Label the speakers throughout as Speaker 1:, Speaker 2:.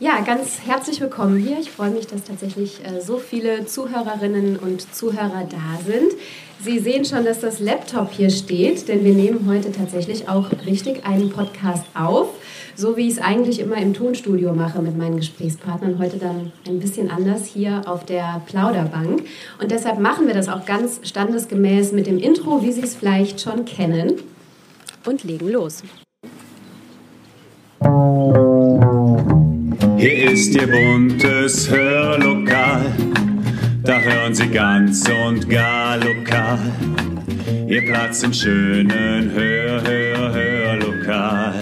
Speaker 1: Ja, ganz herzlich willkommen hier. Ich freue mich, dass tatsächlich äh, so viele Zuhörerinnen und Zuhörer da sind. Sie sehen schon, dass das Laptop hier steht, denn wir nehmen heute tatsächlich auch richtig einen Podcast auf so wie ich es eigentlich immer im Tonstudio mache mit meinen Gesprächspartnern, heute dann ein bisschen anders hier auf der Plauderbank. Und deshalb machen wir das auch ganz standesgemäß mit dem Intro, wie Sie es vielleicht schon kennen, und legen los.
Speaker 2: Hier ist Ihr buntes Hörlokal, da hören Sie ganz und gar lokal. Ihr Platz im schönen Hör, Hör, Hörlokal.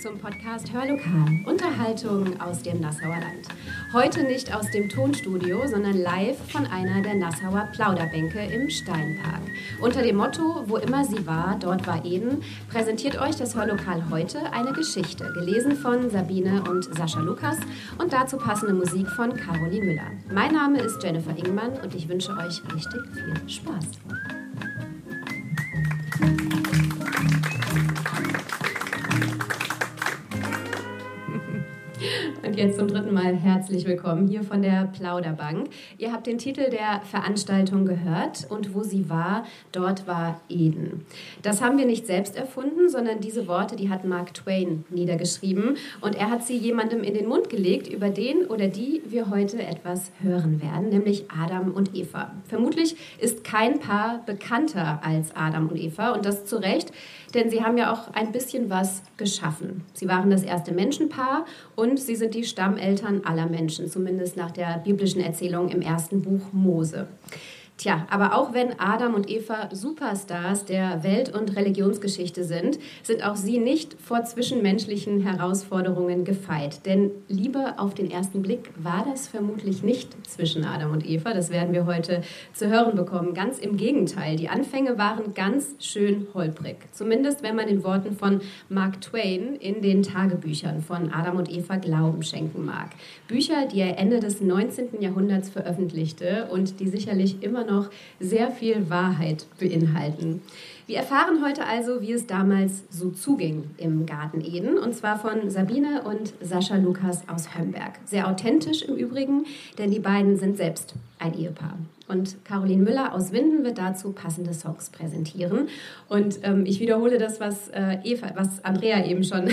Speaker 1: Zum Podcast Hörlokal. Unterhaltung aus dem Nassauer Land. Heute nicht aus dem Tonstudio, sondern live von einer der Nassauer Plauderbänke im Steinpark. Unter dem Motto, wo immer sie war, dort war Eden, präsentiert euch das Hörlokal heute eine Geschichte, gelesen von Sabine und Sascha Lukas und dazu passende Musik von Caroline Müller. Mein Name ist Jennifer Ingmann und ich wünsche euch richtig viel Spaß. Und jetzt zum dritten Mal herzlich willkommen hier von der Plauderbank. Ihr habt den Titel der Veranstaltung gehört und wo sie war, dort war Eden. Das haben wir nicht selbst erfunden, sondern diese Worte, die hat Mark Twain niedergeschrieben und er hat sie jemandem in den Mund gelegt, über den oder die wir heute etwas hören werden, nämlich Adam und Eva. Vermutlich ist kein Paar bekannter als Adam und Eva und das zu Recht, denn sie haben ja auch ein bisschen was geschaffen. Sie waren das erste Menschenpaar und sie sind die Stammeltern aller Menschen, zumindest nach der biblischen Erzählung im ersten Buch Mose. Tja, aber auch wenn Adam und Eva Superstars der Welt- und Religionsgeschichte sind, sind auch sie nicht vor zwischenmenschlichen Herausforderungen gefeit. Denn Liebe auf den ersten Blick war das vermutlich nicht zwischen Adam und Eva. Das werden wir heute zu hören bekommen. Ganz im Gegenteil. Die Anfänge waren ganz schön holprig. Zumindest wenn man den Worten von Mark Twain in den Tagebüchern von Adam und Eva Glauben schenken mag. Bücher, die er Ende des 19. Jahrhunderts veröffentlichte und die sicherlich immer noch sehr viel Wahrheit beinhalten. Wir erfahren heute also, wie es damals so zuging im Garten Eden, und zwar von Sabine und Sascha Lukas aus Hömberg. Sehr authentisch im Übrigen, denn die beiden sind selbst ein Ehepaar. Und Caroline Müller aus Winden wird dazu passende Songs präsentieren. Und ähm, ich wiederhole das, was, äh, Eva, was Andrea eben schon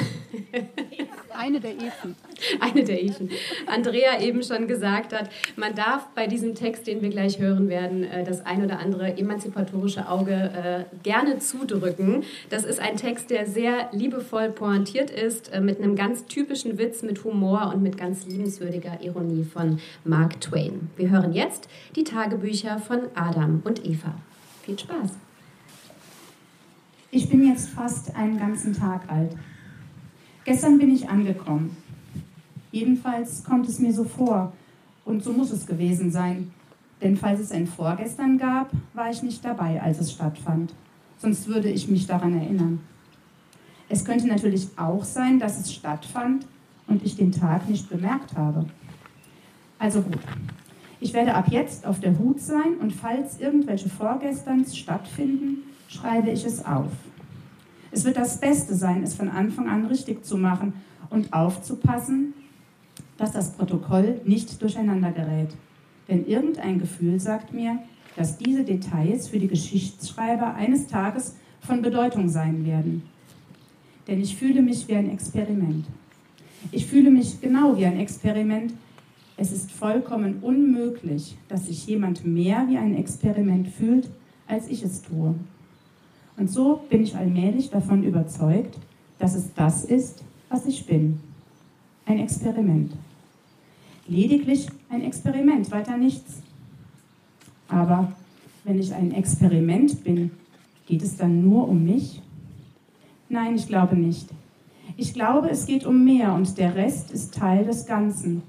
Speaker 3: Eine der Efen.
Speaker 1: Eine der Efen. Andrea eben schon gesagt hat, man darf bei diesem Text, den wir gleich hören werden, äh, das ein oder andere emanzipatorische Auge äh, gerne zudrücken. Das ist ein Text, der sehr liebevoll pointiert ist, äh, mit einem ganz typischen Witz, mit Humor und mit ganz liebenswürdiger Ironie von Mark Twain. Wir hören jetzt die Tagebücher von Adam und Eva. Viel Spaß!
Speaker 4: Ich bin jetzt fast einen ganzen Tag alt. Gestern bin ich angekommen. Jedenfalls kommt es mir so vor. Und so muss es gewesen sein. Denn falls es ein Vorgestern gab, war ich nicht dabei, als es stattfand. Sonst würde ich mich daran erinnern. Es könnte natürlich auch sein, dass es stattfand und ich den Tag nicht bemerkt habe. Also gut. Ich werde ab jetzt auf der Hut sein und falls irgendwelche Vorgesterns stattfinden, schreibe ich es auf. Es wird das Beste sein, es von Anfang an richtig zu machen und aufzupassen, dass das Protokoll nicht durcheinander gerät. Denn irgendein Gefühl sagt mir, dass diese Details für die Geschichtsschreiber eines Tages von Bedeutung sein werden. Denn ich fühle mich wie ein Experiment. Ich fühle mich genau wie ein Experiment. Es ist vollkommen unmöglich, dass sich jemand mehr wie ein Experiment fühlt, als ich es tue. Und so bin ich allmählich davon überzeugt, dass es das ist, was ich bin. Ein Experiment. Lediglich ein Experiment, weiter nichts. Aber wenn ich ein Experiment bin, geht es dann nur um mich? Nein, ich glaube nicht. Ich glaube, es geht um mehr und der Rest ist Teil des Ganzen.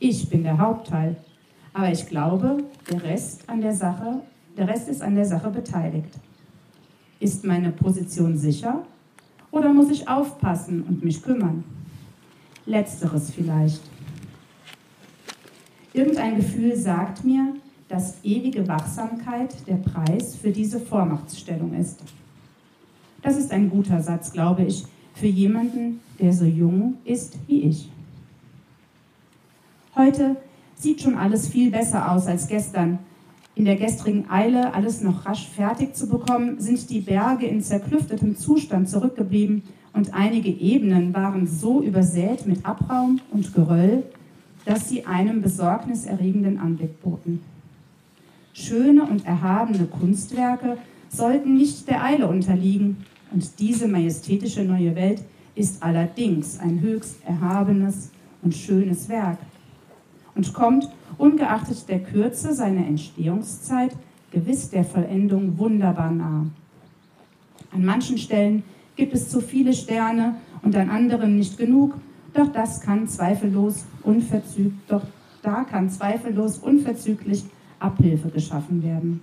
Speaker 4: Ich bin der Hauptteil, aber ich glaube, der Rest an der Sache, der Rest ist an der Sache beteiligt. Ist meine Position sicher oder muss ich aufpassen und mich kümmern? Letzteres vielleicht. Irgendein Gefühl sagt mir, dass ewige Wachsamkeit der Preis für diese Vormachtstellung ist. Das ist ein guter Satz, glaube ich, für jemanden, der so jung ist wie ich. Heute sieht schon alles viel besser aus als gestern. In der gestrigen Eile, alles noch rasch fertig zu bekommen, sind die Berge in zerklüftetem Zustand zurückgeblieben und einige Ebenen waren so übersät mit Abraum und Geröll, dass sie einem besorgniserregenden Anblick boten. Schöne und erhabene Kunstwerke sollten nicht der Eile unterliegen, und diese majestätische neue Welt ist allerdings ein höchst erhabenes und schönes Werk und kommt, ungeachtet der Kürze seiner Entstehungszeit, gewiss der Vollendung wunderbar nah. An manchen Stellen gibt es zu viele Sterne und an anderen nicht genug, doch das kann zweifellos unverzüglich, doch da kann zweifellos unverzüglich Abhilfe geschaffen werden.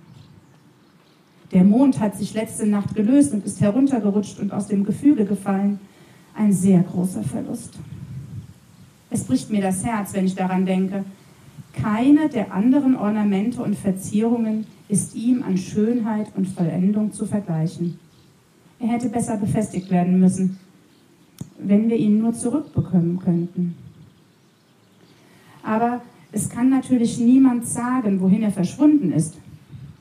Speaker 4: Der Mond hat sich letzte Nacht gelöst und ist heruntergerutscht und aus dem Gefüge gefallen. Ein sehr großer Verlust. Es bricht mir das Herz, wenn ich daran denke. Keine der anderen Ornamente und Verzierungen ist ihm an Schönheit und Vollendung zu vergleichen. Er hätte besser befestigt werden müssen, wenn wir ihn nur zurückbekommen könnten. Aber es kann natürlich niemand sagen, wohin er verschwunden ist.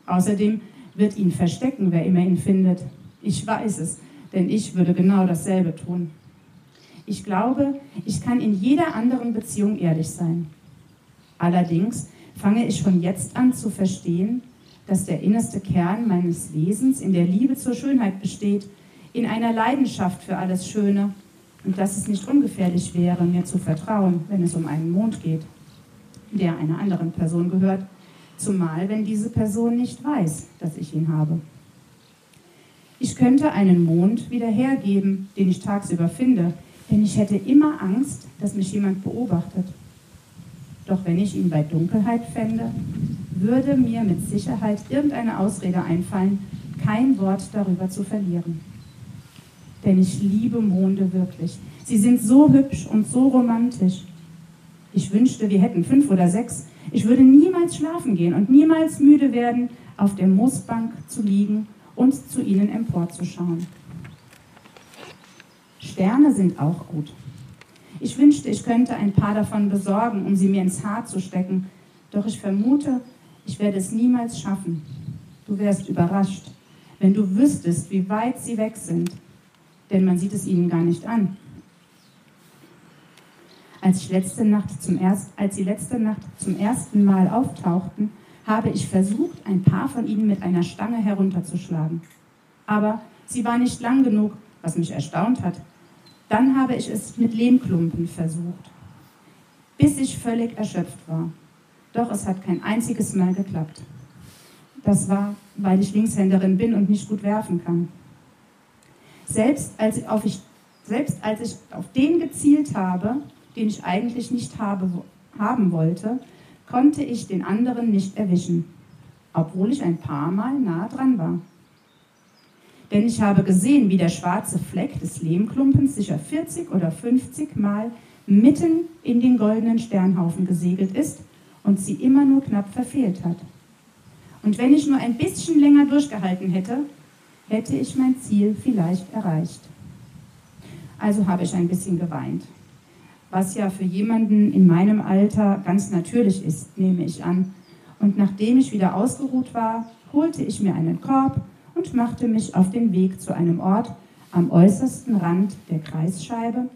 Speaker 4: Außerdem wird ihn verstecken, wer immer ihn findet. Ich weiß es, denn ich würde genau dasselbe tun. Ich glaube, ich kann in jeder anderen Beziehung ehrlich sein. Allerdings fange ich schon jetzt an zu verstehen, dass der innerste Kern meines Wesens in der Liebe zur Schönheit besteht, in einer Leidenschaft für alles Schöne und dass es nicht ungefährlich wäre, mir zu vertrauen, wenn es um einen Mond geht, der einer anderen Person gehört, zumal wenn diese Person nicht weiß, dass ich ihn habe. Ich könnte einen Mond wieder hergeben, den ich tagsüber finde, denn ich hätte immer Angst, dass mich jemand beobachtet. Doch wenn ich ihn bei Dunkelheit fände, würde mir mit Sicherheit irgendeine Ausrede einfallen, kein Wort darüber zu verlieren. Denn ich liebe Monde wirklich. Sie sind so hübsch und so romantisch. Ich wünschte, wir hätten fünf oder sechs. Ich würde niemals schlafen gehen und niemals müde werden, auf der Moosbank zu liegen und zu ihnen emporzuschauen. Sterne sind auch gut. Ich wünschte, ich könnte ein paar davon besorgen, um sie mir ins Haar zu stecken. Doch ich vermute, ich werde es niemals schaffen. Du wärst überrascht, wenn du wüsstest, wie weit sie weg sind. Denn man sieht es ihnen gar nicht an. Als, ich letzte Nacht zum erst, als sie letzte Nacht zum ersten Mal auftauchten, habe ich versucht, ein paar von ihnen mit einer Stange herunterzuschlagen. Aber sie war nicht lang genug, was mich erstaunt hat. Dann habe ich es mit Lehmklumpen versucht, bis ich völlig erschöpft war. Doch es hat kein einziges Mal geklappt. Das war, weil ich Linkshänderin bin und nicht gut werfen kann. Selbst als, ich auf, ich, selbst als ich auf den gezielt habe, den ich eigentlich nicht habe, haben wollte, konnte ich den anderen nicht erwischen, obwohl ich ein paar Mal nah dran war. Denn ich habe gesehen, wie der schwarze Fleck des Lehmklumpens sicher 40 oder 50 Mal mitten in den goldenen Sternhaufen gesegelt ist und sie immer nur knapp verfehlt hat. Und wenn ich nur ein bisschen länger durchgehalten hätte, hätte ich mein Ziel vielleicht erreicht. Also habe ich ein bisschen geweint was ja für jemanden in meinem Alter ganz natürlich ist, nehme ich an. Und nachdem ich wieder ausgeruht war, holte ich mir einen Korb und machte mich auf den Weg zu einem Ort am äußersten Rand der Kreisscheibe,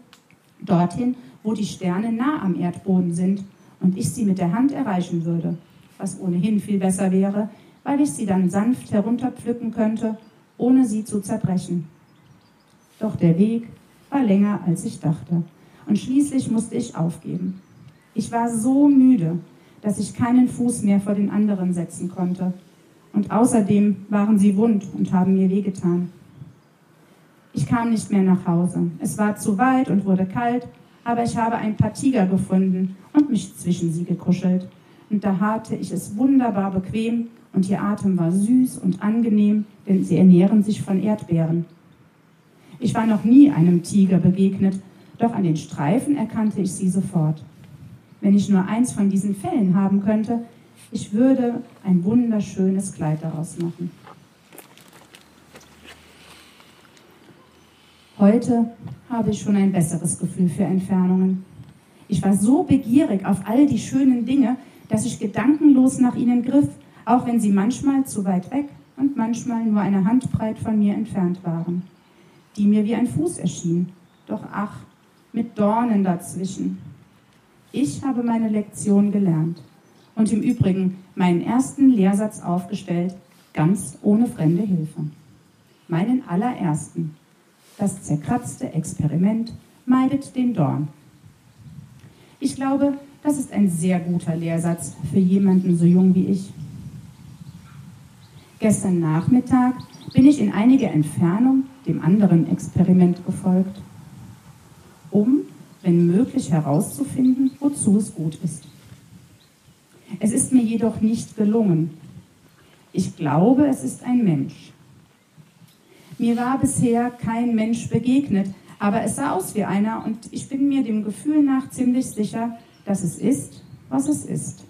Speaker 4: dorthin, wo die Sterne nah am Erdboden sind und ich sie mit der Hand erreichen würde, was ohnehin viel besser wäre, weil ich sie dann sanft herunterpflücken könnte, ohne sie zu zerbrechen. Doch der Weg war länger, als ich dachte und schließlich musste ich aufgeben. Ich war so müde, dass ich keinen Fuß mehr vor den anderen setzen konnte. Und außerdem waren sie wund und haben mir wehgetan. Ich kam nicht mehr nach Hause. Es war zu weit und wurde kalt, aber ich habe ein paar Tiger gefunden und mich zwischen sie gekuschelt. Und da hatte ich es wunderbar bequem und ihr Atem war süß und angenehm, denn sie ernähren sich von Erdbeeren. Ich war noch nie einem Tiger begegnet doch an den Streifen erkannte ich sie sofort. Wenn ich nur eins von diesen Fellen haben könnte, ich würde ein wunderschönes Kleid daraus machen. Heute habe ich schon ein besseres Gefühl für Entfernungen. Ich war so begierig auf all die schönen Dinge, dass ich gedankenlos nach ihnen griff, auch wenn sie manchmal zu weit weg und manchmal nur eine Handbreit von mir entfernt waren, die mir wie ein Fuß erschien, doch ach, mit Dornen dazwischen. Ich habe meine Lektion gelernt und im Übrigen meinen ersten Lehrsatz aufgestellt, ganz ohne fremde Hilfe. Meinen allerersten. Das zerkratzte Experiment meidet den Dorn. Ich glaube, das ist ein sehr guter Lehrsatz für jemanden so jung wie ich. Gestern Nachmittag bin ich in einiger Entfernung dem anderen Experiment gefolgt, um, wenn möglich, herauszufinden, wozu es gut ist. Es ist mir jedoch nicht gelungen. Ich glaube, es ist ein Mensch. Mir war bisher kein Mensch begegnet, aber es sah aus wie einer und ich bin mir dem Gefühl nach ziemlich sicher, dass es ist, was es ist.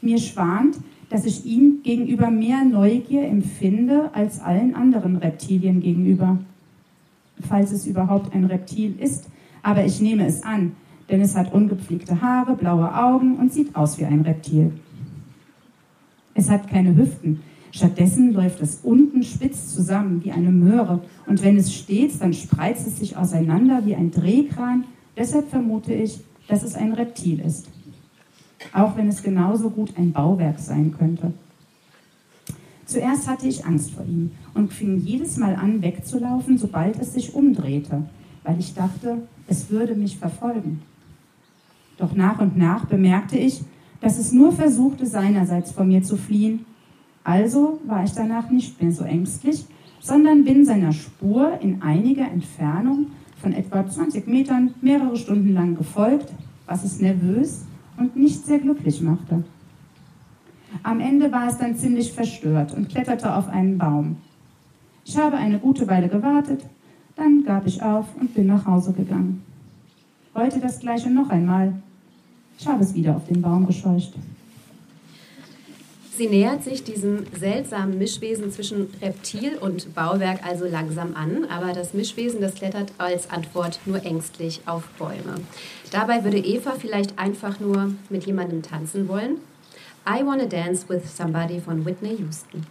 Speaker 4: Mir schwant, dass ich ihm gegenüber mehr Neugier empfinde als allen anderen Reptilien gegenüber. Falls es überhaupt ein Reptil ist, aber ich nehme es an, denn es hat ungepflegte Haare, blaue Augen und sieht aus wie ein Reptil. Es hat keine Hüften. Stattdessen läuft es unten spitz zusammen wie eine Möhre und wenn es steht, dann spreizt es sich auseinander wie ein Drehkran. Deshalb vermute ich, dass es ein Reptil ist. Auch wenn es genauso gut ein Bauwerk sein könnte. Zuerst hatte ich Angst vor ihm und fing jedes Mal an wegzulaufen, sobald es sich umdrehte, weil ich dachte, es würde mich verfolgen. Doch nach und nach bemerkte ich, dass es nur versuchte, seinerseits vor mir zu fliehen. Also war ich danach nicht mehr so ängstlich, sondern bin seiner Spur in einiger Entfernung von etwa 20 Metern mehrere Stunden lang gefolgt, was es nervös und nicht sehr glücklich machte. Am Ende war es dann ziemlich verstört und kletterte auf einen Baum. Ich habe eine gute Weile gewartet, dann gab ich auf und bin nach Hause gegangen. Heute das gleiche noch einmal. Ich habe es wieder auf den Baum gescheucht.
Speaker 5: Sie nähert sich diesem seltsamen Mischwesen zwischen Reptil und Bauwerk also langsam an, aber das Mischwesen, das klettert als Antwort nur ängstlich auf Bäume. Dabei würde Eva vielleicht einfach nur mit jemandem tanzen wollen. I Wanna Dance with Somebody von Whitney Houston.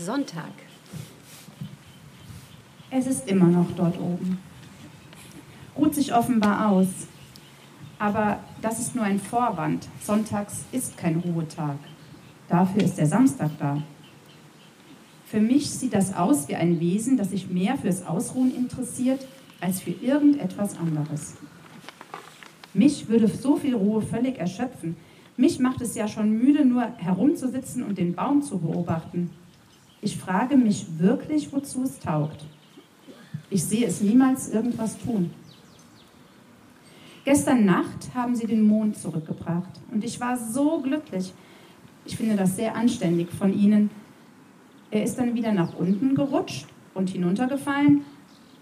Speaker 5: Sonntag.
Speaker 4: Es ist immer noch dort oben. Ruht sich offenbar aus. Aber das ist nur ein Vorwand. Sonntags ist kein Ruhetag. Dafür ist der Samstag da. Für mich sieht das aus wie ein Wesen, das sich mehr fürs Ausruhen interessiert als für irgendetwas anderes. Mich würde so viel Ruhe völlig erschöpfen. Mich macht es ja schon müde, nur herumzusitzen und den Baum zu beobachten. Ich frage mich wirklich, wozu es taugt. Ich sehe es niemals irgendwas tun. Gestern Nacht haben sie den Mond zurückgebracht und ich war so glücklich. Ich finde das sehr anständig von ihnen. Er ist dann wieder nach unten gerutscht und hinuntergefallen,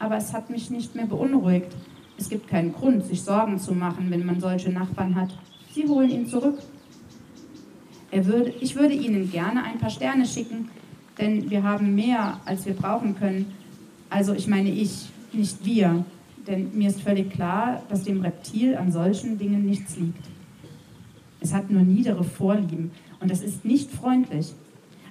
Speaker 4: aber es hat mich nicht mehr beunruhigt. Es gibt keinen Grund, sich Sorgen zu machen, wenn man solche Nachbarn hat. Sie holen ihn zurück. Würde, ich würde Ihnen gerne ein paar Sterne schicken, denn wir haben mehr, als wir brauchen können. Also ich meine ich, nicht wir, denn mir ist völlig klar, dass dem Reptil an solchen Dingen nichts liegt. Es hat nur niedere Vorlieben und es ist nicht freundlich.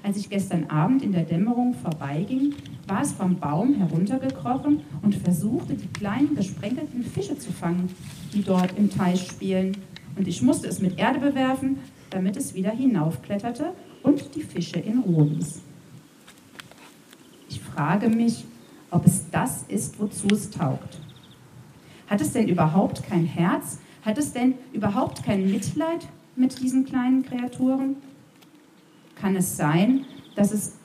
Speaker 4: Als ich gestern Abend in der Dämmerung vorbeiging, war es vom Baum heruntergekrochen und versuchte, die kleinen gesprenkelten Fische zu fangen, die dort im Teich spielen. Und ich musste es mit Erde bewerfen, damit es wieder hinaufkletterte und die Fische in Ruhe ließ. Ich frage mich, ob es das ist, wozu es taugt. Hat es denn überhaupt kein Herz? Hat es denn überhaupt kein Mitleid mit diesen kleinen Kreaturen? Kann es sein, dass es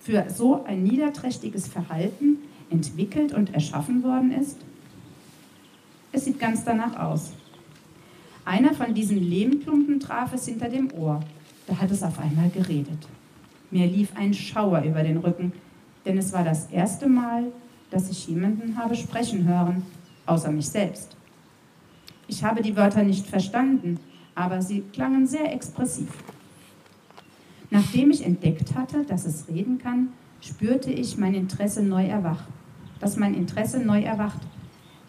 Speaker 4: für so ein niederträchtiges Verhalten entwickelt und erschaffen worden ist? Es sieht ganz danach aus. Einer von diesen Lehmklumpen traf es hinter dem Ohr. Da hat es auf einmal geredet. Mir lief ein Schauer über den Rücken denn es war das erste Mal, dass ich jemanden habe sprechen hören, außer mich selbst. Ich habe die Wörter nicht verstanden, aber sie klangen sehr expressiv. Nachdem ich entdeckt hatte, dass es reden kann, spürte ich mein Interesse neu erwacht. Dass mein Interesse neu erwacht,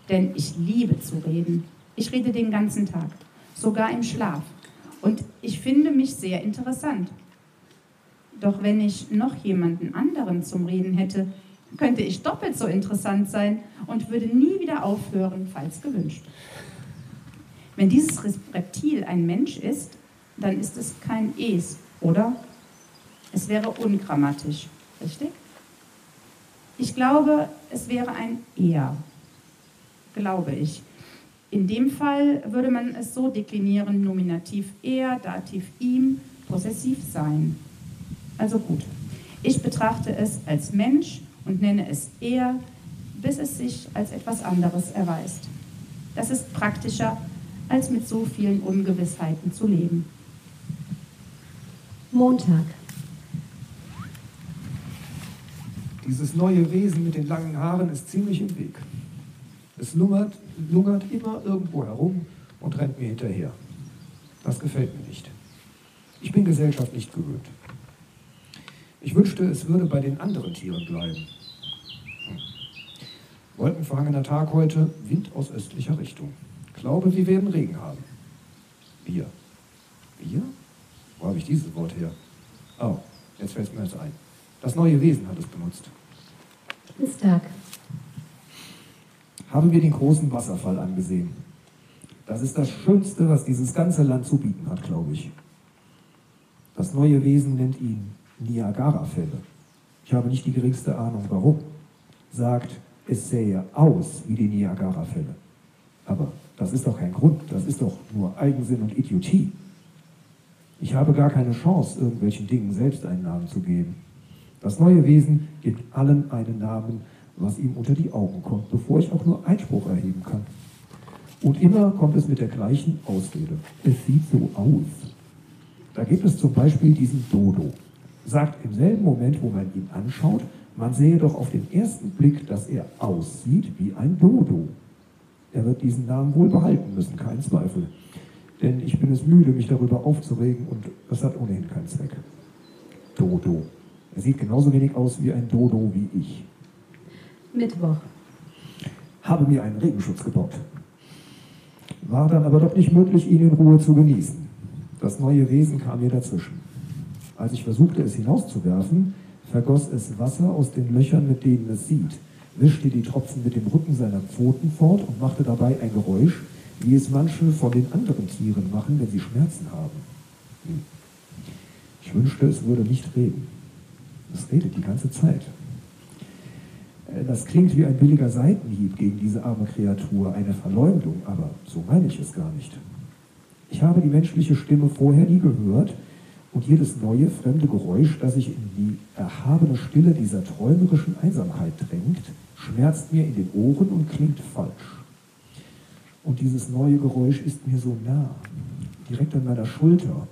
Speaker 4: denn ich liebe zu reden. Ich rede den ganzen Tag, sogar im Schlaf. Und ich finde mich sehr interessant. Doch wenn ich noch jemanden anderen zum Reden hätte, könnte ich doppelt so interessant sein und würde nie wieder aufhören, falls gewünscht. Wenn dieses Reptil ein Mensch ist, dann ist es kein Es, oder? Es wäre ungrammatisch, richtig? Ich glaube, es wäre ein Er, glaube ich. In dem Fall würde man es so deklinieren, Nominativ er, Dativ ihm, Possessiv sein. Also gut, ich betrachte es als Mensch und nenne es er, bis es sich als etwas anderes erweist. Das ist praktischer, als mit so vielen Ungewissheiten zu leben.
Speaker 5: Montag.
Speaker 6: Dieses neue Wesen mit den langen Haaren ist ziemlich im Weg. Es lungert, lungert immer irgendwo herum und rennt mir hinterher. Das gefällt mir nicht. Ich bin Gesellschaft nicht gewöhnt. Ich wünschte, es würde bei den anderen Tieren bleiben. Wolkenverhangener Tag heute, Wind aus östlicher Richtung. Glaube, wir werden Regen haben. Wir. Wir? Wo habe ich dieses Wort her? Oh, jetzt fällt es mir jetzt ein. Das neue Wesen hat es benutzt.
Speaker 5: Dienstag.
Speaker 6: Haben wir den großen Wasserfall angesehen. Das ist das Schönste, was dieses ganze Land zu bieten hat, glaube ich. Das neue Wesen nennt ihn Niagara-Fälle. Ich habe nicht die geringste Ahnung, warum. Sagt, es sähe aus wie die Niagara-Fälle. Aber das ist doch kein Grund, das ist doch nur Eigensinn und Idiotie. Ich habe gar keine Chance, irgendwelchen Dingen selbst einen Namen zu geben. Das neue Wesen gibt allen einen Namen, was ihm unter die Augen kommt, bevor ich auch nur Einspruch erheben kann. Und immer kommt es mit der gleichen Ausrede. Es sieht so aus. Da gibt es zum Beispiel diesen Dodo sagt im selben Moment, wo man ihn anschaut, Man sehe doch auf den ersten Blick, dass er aussieht wie ein Dodo. Er wird diesen Namen wohl behalten müssen, kein Zweifel. Denn ich bin es müde, mich darüber aufzuregen und das hat ohnehin keinen Zweck. Dodo. Er sieht genauso wenig aus wie ein Dodo wie ich.
Speaker 5: Mittwoch.
Speaker 6: Habe mir einen Regenschutz gebaut. War dann aber doch nicht möglich, ihn in Ruhe zu genießen. Das neue Wesen kam mir dazwischen. Als ich versuchte, es hinauszuwerfen, vergoss es Wasser aus den Löchern, mit denen es sieht, wischte die Tropfen mit dem Rücken seiner Pfoten fort und machte dabei ein Geräusch, wie es manche von den anderen Tieren machen, wenn sie Schmerzen haben. Hm. Ich wünschte, es würde nicht reden. Es redet die ganze Zeit. Äh, das klingt wie ein billiger Seitenhieb gegen diese arme Kreatur, eine Verleumdung, aber so meine ich es gar nicht. Ich habe die menschliche Stimme vorher nie gehört und jedes neue, fremde Geräusch, das sich in die erhabene Stille dieser träumerischen Einsamkeit drängt, schmerzt mir in den Ohren und klingt falsch. Und dieses neue Geräusch ist mir so nah, direkt an meiner Schulter,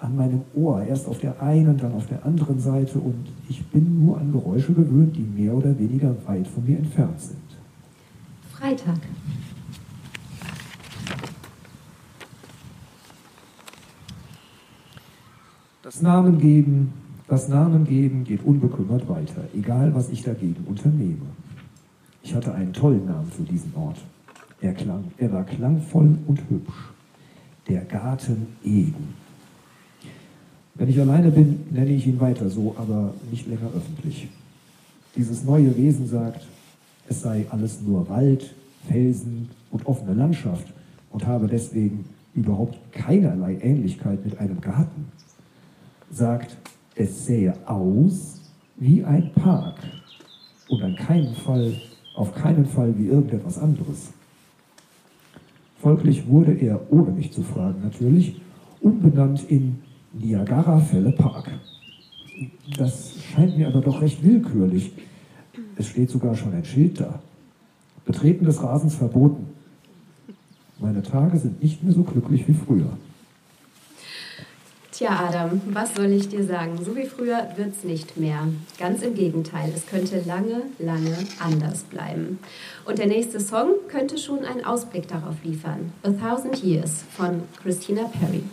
Speaker 6: an meinem Ohr, erst auf der einen, dann auf der anderen Seite und ich bin nur an Geräusche gewöhnt, die mehr oder weniger weit von mir entfernt sind.
Speaker 5: Freitag.
Speaker 6: Das Namen geben, das Namen geben geht unbekümmert weiter, egal was ich dagegen unternehme. Ich hatte einen tollen Namen für diesen Ort. Er klang, er war klangvoll und hübsch. Der Garten Eden. Wenn ich alleine bin, nenne ich ihn weiter so, aber nicht länger öffentlich. Dieses neue Wesen sagt, es sei alles nur Wald, Felsen und offene Landschaft und habe deswegen überhaupt keinerlei Ähnlichkeit mit einem Garten. Sagt, es sähe aus wie ein Park und an keinen Fall, auf keinen Fall wie irgendetwas anderes. Folglich wurde er, ohne mich zu fragen natürlich, umbenannt in Niagara-Fälle Park. Das scheint mir aber doch recht willkürlich. Es steht sogar schon ein Schild da. Betreten des Rasens verboten. Meine Tage sind nicht mehr so glücklich wie früher.
Speaker 5: Tja, Adam, was soll ich dir sagen? So wie früher wird's nicht mehr. Ganz im Gegenteil, es könnte lange, lange anders bleiben. Und der nächste Song könnte schon einen Ausblick darauf liefern. A Thousand Years von Christina Perry.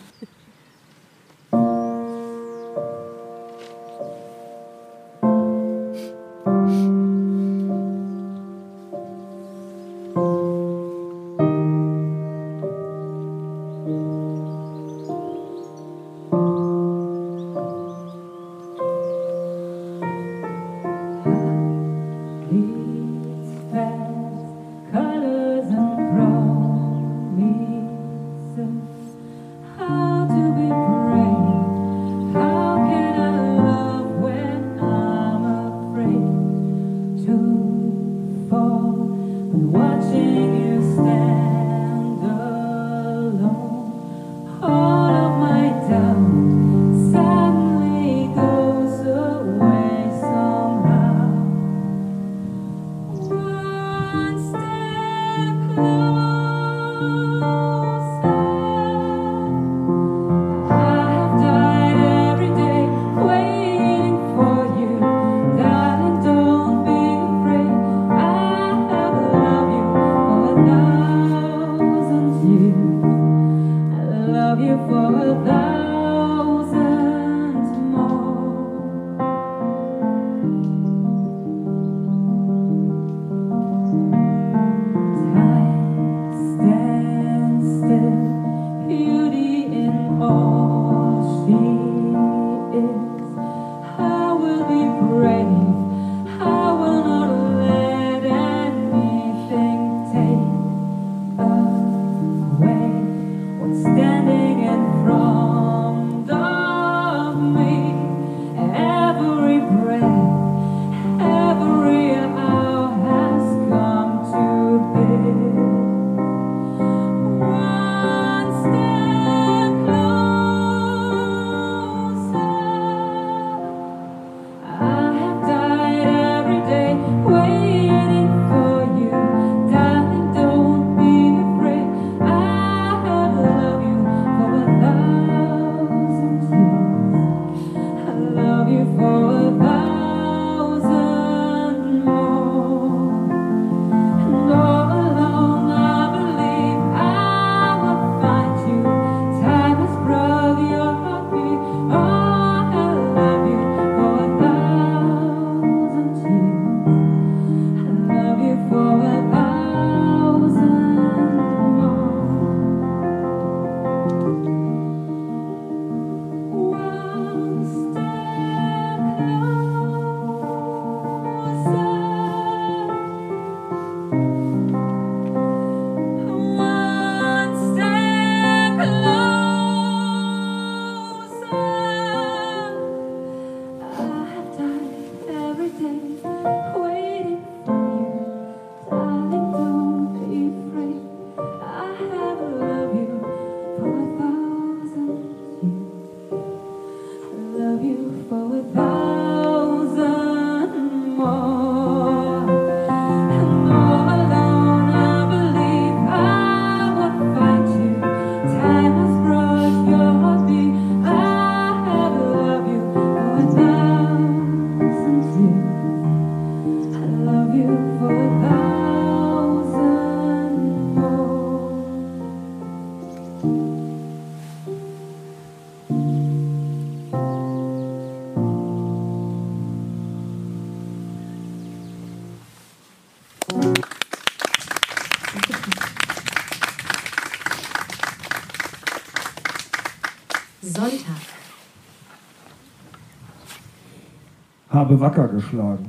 Speaker 6: Habe wacker geschlagen.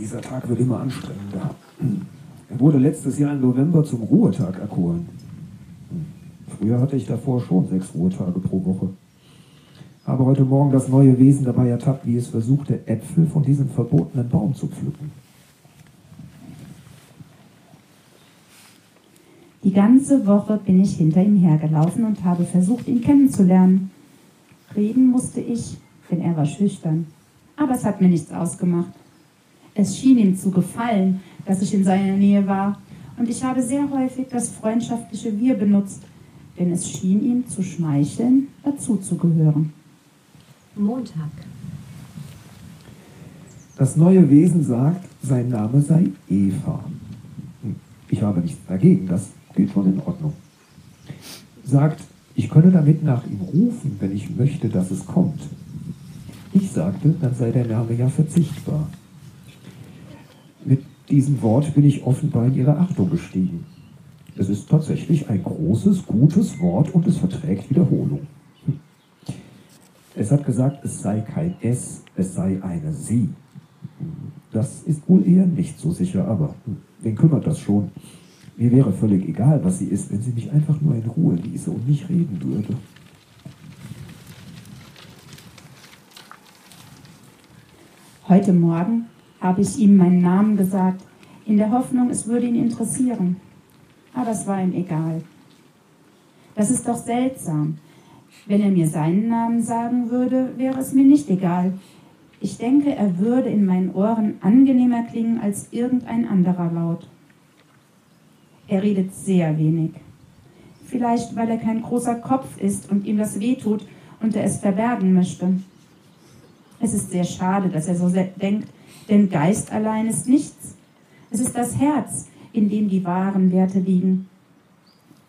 Speaker 6: Dieser Tag wird immer anstrengender. Er wurde letztes Jahr im November zum Ruhetag erkoren. Früher hatte ich davor schon sechs Ruhetage pro Woche. Habe heute Morgen das neue Wesen dabei ertappt, wie es versuchte, Äpfel von diesem verbotenen Baum zu pflücken.
Speaker 4: Die ganze Woche bin ich hinter ihm hergelaufen und habe versucht, ihn kennenzulernen. Reden musste ich, denn er war schüchtern aber es hat mir nichts ausgemacht. Es schien ihm zu gefallen, dass ich in seiner Nähe war, und ich habe sehr häufig das freundschaftliche Wir benutzt, denn es schien ihm zu schmeicheln, dazu zu gehören.
Speaker 5: Montag.
Speaker 6: Das neue Wesen sagt, sein Name sei Eva. Ich habe nichts dagegen, das geht schon in Ordnung. Sagt, ich könne damit nach ihm rufen, wenn ich möchte, dass es kommt. Ich sagte, dann sei der Name ja verzichtbar. Mit diesem Wort bin ich offenbar in ihre Achtung gestiegen. Es ist tatsächlich ein großes, gutes Wort und es verträgt Wiederholung. Es hat gesagt, es sei kein S, es sei eine Sie. Das ist wohl eher nicht so sicher, aber wen kümmert das schon? Mir wäre völlig egal, was sie ist, wenn sie mich einfach nur in Ruhe ließe und nicht reden würde.
Speaker 4: Heute Morgen habe ich ihm meinen Namen gesagt, in der Hoffnung, es würde ihn interessieren. Aber es war ihm egal. Das ist doch seltsam. Wenn er mir seinen Namen sagen würde, wäre es mir nicht egal. Ich denke, er würde in meinen Ohren angenehmer klingen als irgendein anderer Laut. Er redet sehr wenig. Vielleicht, weil er kein großer Kopf ist und ihm das wehtut und er es verbergen möchte. Es ist sehr schade, dass er so denkt, denn Geist allein ist nichts. Es ist das Herz, in dem die wahren Werte liegen.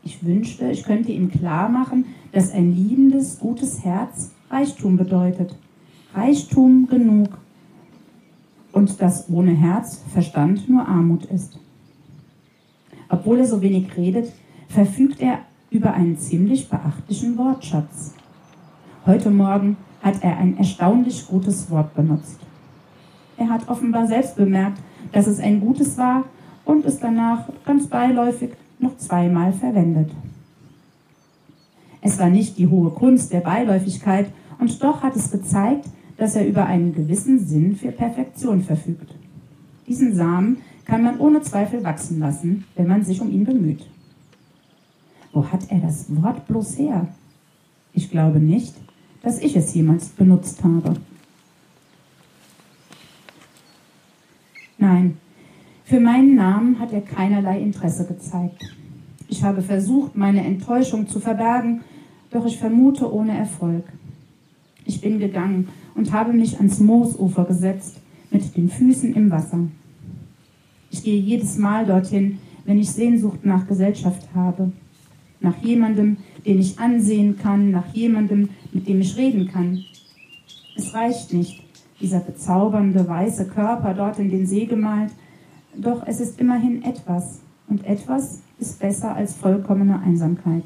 Speaker 4: Ich wünschte, ich könnte ihm klar machen, dass ein liebendes, gutes Herz Reichtum bedeutet. Reichtum genug. Und dass ohne Herz Verstand nur Armut ist. Obwohl er so wenig redet, verfügt er über einen ziemlich beachtlichen Wortschatz. Heute Morgen hat er ein erstaunlich gutes Wort benutzt. Er hat offenbar selbst bemerkt, dass es ein gutes war und es danach ganz beiläufig noch zweimal verwendet. Es war nicht die hohe Kunst der Beiläufigkeit und doch hat es gezeigt, dass er über einen gewissen Sinn für Perfektion verfügt. Diesen Samen kann man ohne Zweifel wachsen lassen, wenn man sich um ihn bemüht. Wo hat er das Wort bloß her? Ich glaube nicht, dass ich es jemals benutzt habe. Nein, für meinen Namen hat er keinerlei Interesse gezeigt. Ich habe versucht, meine Enttäuschung zu verbergen, doch ich vermute ohne Erfolg. Ich bin gegangen und habe mich ans Moosufer gesetzt, mit den Füßen im Wasser. Ich gehe jedes Mal dorthin, wenn ich Sehnsucht nach Gesellschaft habe, nach jemandem, den ich ansehen kann, nach jemandem, mit dem ich reden kann. Es reicht nicht, dieser bezaubernde weiße Körper dort in den See gemalt, doch es ist immerhin etwas, und etwas ist besser als vollkommene Einsamkeit.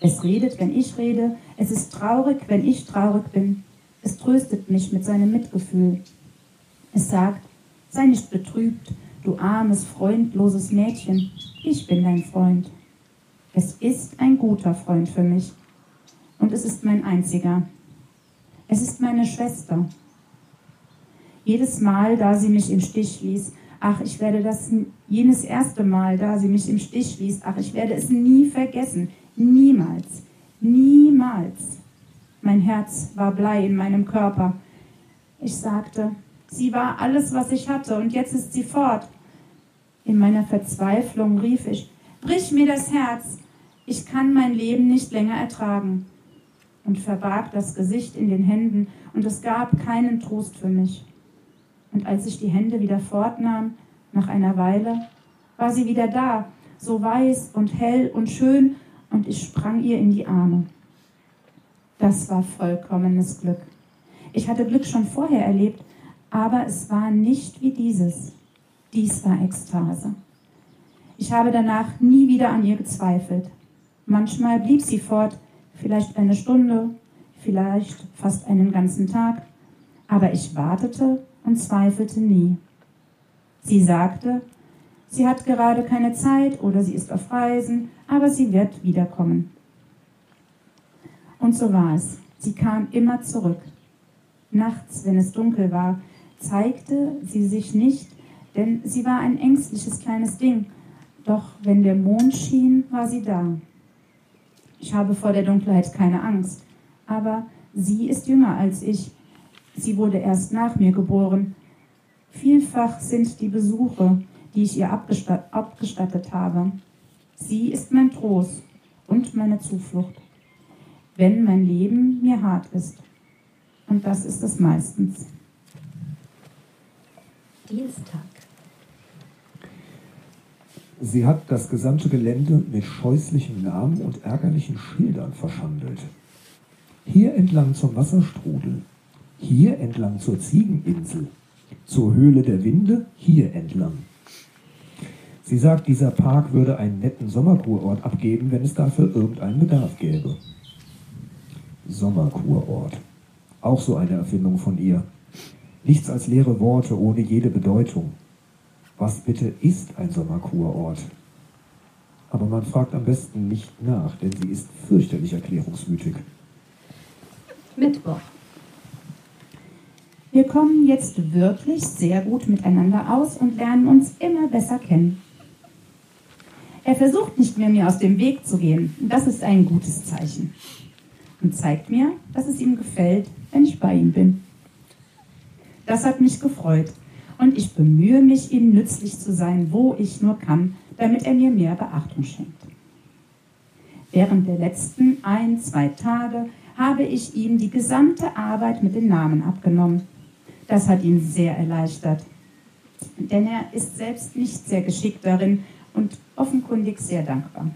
Speaker 4: Es redet, wenn ich rede, es ist traurig, wenn ich traurig bin, es tröstet mich mit seinem Mitgefühl. Es sagt, Sei nicht betrübt, du armes, freundloses Mädchen, ich bin dein Freund. Es ist ein guter Freund für mich und es ist mein einziger. Es ist meine Schwester. Jedes Mal, da sie mich im Stich ließ, ach, ich werde das, jenes erste Mal, da sie mich im Stich ließ, ach, ich werde es nie vergessen. Niemals, niemals. Mein Herz war Blei in meinem Körper. Ich sagte, sie war alles, was ich hatte, und jetzt ist sie fort. In meiner Verzweiflung rief ich, brich mir das Herz, ich kann mein Leben nicht länger ertragen. Und verbarg das Gesicht in den Händen, und es gab keinen Trost für mich. Und als ich die Hände wieder fortnahm, nach einer Weile, war sie wieder da, so weiß und hell und schön, und ich sprang ihr in die Arme. Das war vollkommenes Glück. Ich hatte Glück schon vorher erlebt, aber es war nicht wie dieses. Dies war Ekstase. Ich habe danach nie wieder an ihr gezweifelt. Manchmal blieb sie fort, vielleicht eine Stunde, vielleicht fast einen ganzen Tag, aber ich wartete und zweifelte nie. Sie sagte, sie hat gerade keine Zeit oder sie ist auf Reisen, aber sie wird wiederkommen. Und so war es. Sie kam immer zurück. Nachts, wenn es dunkel war, zeigte sie sich nicht, denn sie war ein ängstliches kleines Ding. Doch wenn der Mond schien, war sie da. Ich habe vor der Dunkelheit keine Angst, aber sie ist jünger als ich. Sie wurde erst nach mir geboren. Vielfach sind die Besuche, die ich ihr abgestattet habe. Sie ist mein Trost und meine Zuflucht, wenn mein Leben mir hart ist. Und das ist es meistens.
Speaker 5: Dienstag.
Speaker 6: Sie hat das gesamte Gelände mit scheußlichen Namen und ärgerlichen Schildern verschandelt. Hier entlang zum Wasserstrudel, hier entlang zur Ziegeninsel, zur Höhle der Winde, hier entlang. Sie sagt, dieser Park würde einen netten Sommerkurort abgeben, wenn es dafür irgendeinen Bedarf gäbe. Sommerkurort. Auch so eine Erfindung von ihr. Nichts als leere Worte ohne jede Bedeutung. Was bitte ist ein Sommerkurort? Aber man fragt am besten nicht nach, denn sie ist fürchterlich erklärungswütig.
Speaker 5: Mittwoch.
Speaker 4: Wir kommen jetzt wirklich sehr gut miteinander aus und lernen uns immer besser kennen. Er versucht nicht mehr, mir aus dem Weg zu gehen. Das ist ein gutes Zeichen. Und zeigt mir, dass es ihm gefällt, wenn ich bei ihm bin. Das hat mich gefreut und ich bemühe mich, ihm nützlich zu sein, wo ich nur kann, damit er mir mehr Beachtung schenkt. Während der letzten ein, zwei Tage habe ich ihm die gesamte Arbeit mit den Namen abgenommen. Das hat ihn sehr erleichtert, denn er ist selbst nicht sehr geschickt darin und offenkundig sehr dankbar.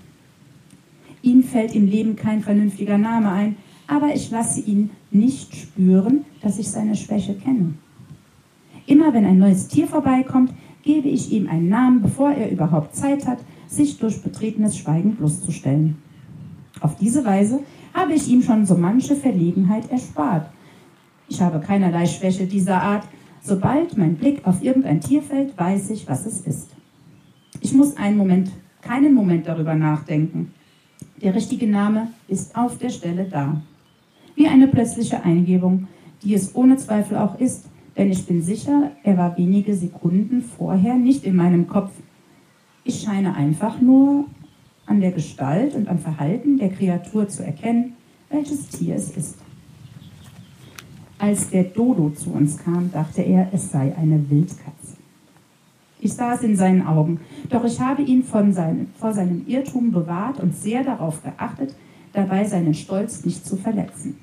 Speaker 4: Ihm fällt im Leben kein vernünftiger Name ein, aber ich lasse ihn nicht spüren, dass ich seine Schwäche kenne. Immer wenn ein neues Tier vorbeikommt, gebe ich ihm einen Namen, bevor er überhaupt Zeit hat, sich durch betretenes Schweigen bloßzustellen. Auf diese Weise habe ich ihm schon so manche Verlegenheit erspart. Ich habe keinerlei Schwäche dieser Art. Sobald mein Blick auf irgendein Tier fällt, weiß ich, was es ist. Ich muss einen Moment, keinen Moment darüber nachdenken. Der richtige Name ist auf der Stelle da. Wie eine plötzliche Eingebung, die es ohne Zweifel auch ist, denn ich bin sicher, er war wenige Sekunden vorher nicht in meinem Kopf. Ich scheine einfach nur an der Gestalt und am Verhalten der Kreatur zu erkennen, welches Tier es ist. Als der Dodo zu uns kam, dachte er, es sei eine Wildkatze. Ich saß in seinen Augen, doch ich habe ihn seinem, vor seinem Irrtum bewahrt und sehr darauf geachtet, dabei seinen Stolz nicht zu verletzen.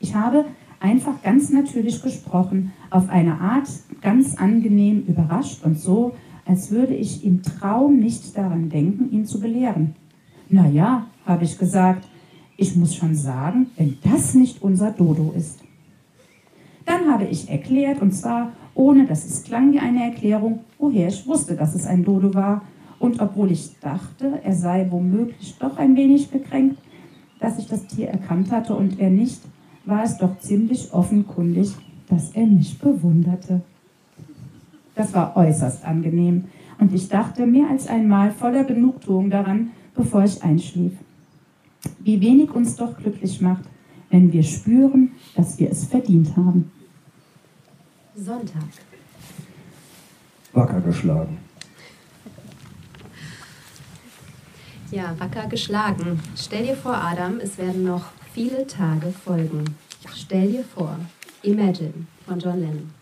Speaker 4: Ich habe einfach ganz natürlich gesprochen, auf eine Art ganz angenehm überrascht und so, als würde ich im Traum nicht daran denken, ihn zu belehren. Na ja, habe ich gesagt, ich muss schon sagen, wenn das nicht unser Dodo ist. Dann habe ich erklärt, und zwar ohne dass es klang wie eine Erklärung, woher ich wusste, dass es ein Dodo war. Und obwohl ich dachte, er sei womöglich doch ein wenig gekränkt, dass ich das Tier erkannt hatte und er nicht, war es doch ziemlich offenkundig, dass er mich bewunderte. Das war äußerst angenehm und ich dachte mehr als einmal voller Genugtuung daran, bevor ich einschlief. Wie wenig uns doch glücklich macht, wenn wir spüren, dass wir es verdient haben.
Speaker 5: Sonntag.
Speaker 6: Wacker geschlagen.
Speaker 5: Ja, wacker geschlagen. Stell dir vor, Adam, es werden noch viele Tage folgen. Stell dir vor. Imagine von John Lennon.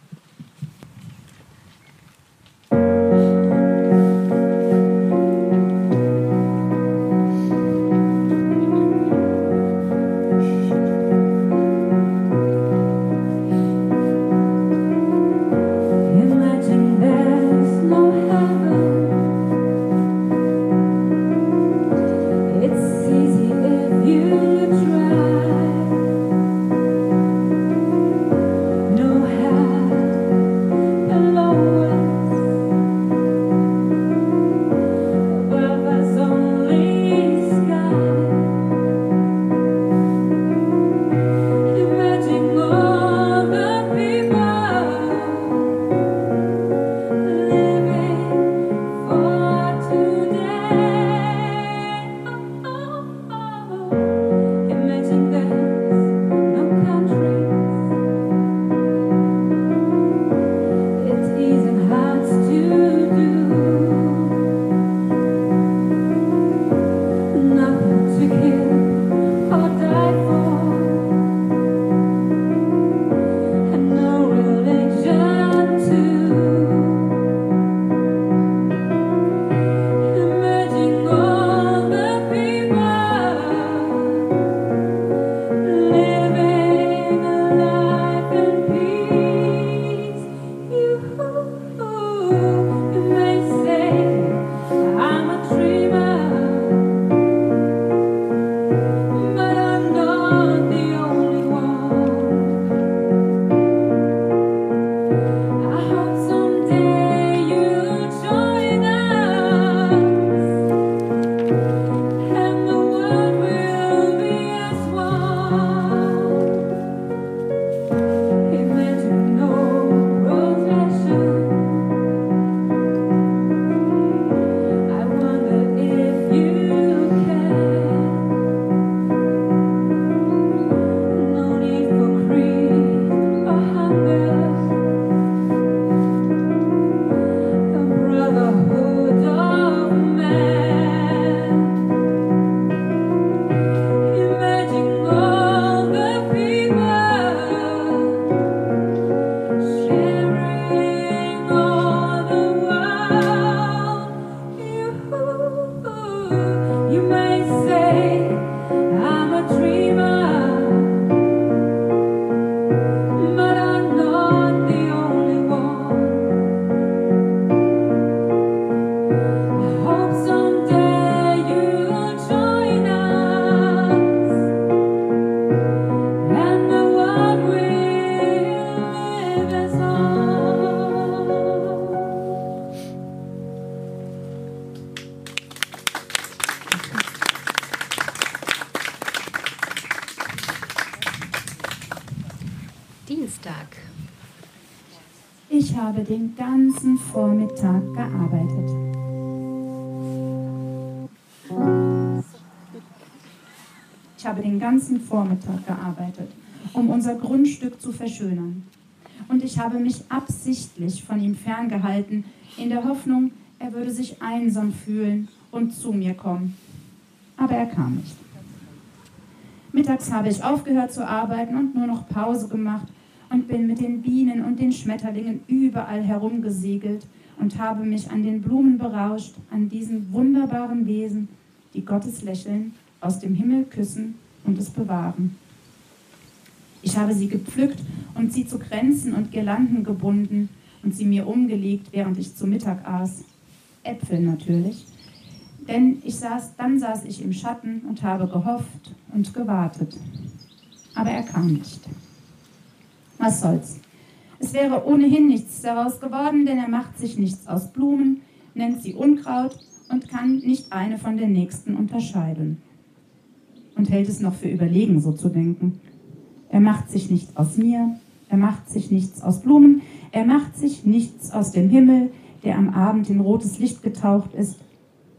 Speaker 4: Ganzen Vormittag gearbeitet, um unser Grundstück zu verschönern. Und ich habe mich absichtlich von ihm ferngehalten, in der Hoffnung, er würde sich einsam fühlen und zu mir kommen. Aber er kam nicht. Mittags habe ich aufgehört zu arbeiten und nur noch Pause gemacht und bin mit den Bienen und den Schmetterlingen überall herumgesegelt und habe mich an den Blumen berauscht, an diesen wunderbaren Wesen, die Gottes Lächeln aus dem Himmel küssen und es bewahren. Ich habe sie gepflückt und sie zu Kränzen und Girlanden gebunden und sie mir umgelegt, während ich zu Mittag aß. Äpfel natürlich. Denn ich saß, dann saß ich im Schatten und habe gehofft und gewartet. Aber er kam nicht. Was soll's? Es wäre ohnehin nichts daraus geworden, denn er macht sich nichts aus Blumen, nennt sie Unkraut und kann nicht eine von der nächsten unterscheiden und hält es noch für überlegen, so zu denken. Er macht sich nicht aus mir, Er macht sich nichts aus Blumen, er macht sich nichts aus dem Himmel, der am Abend in rotes Licht getaucht ist.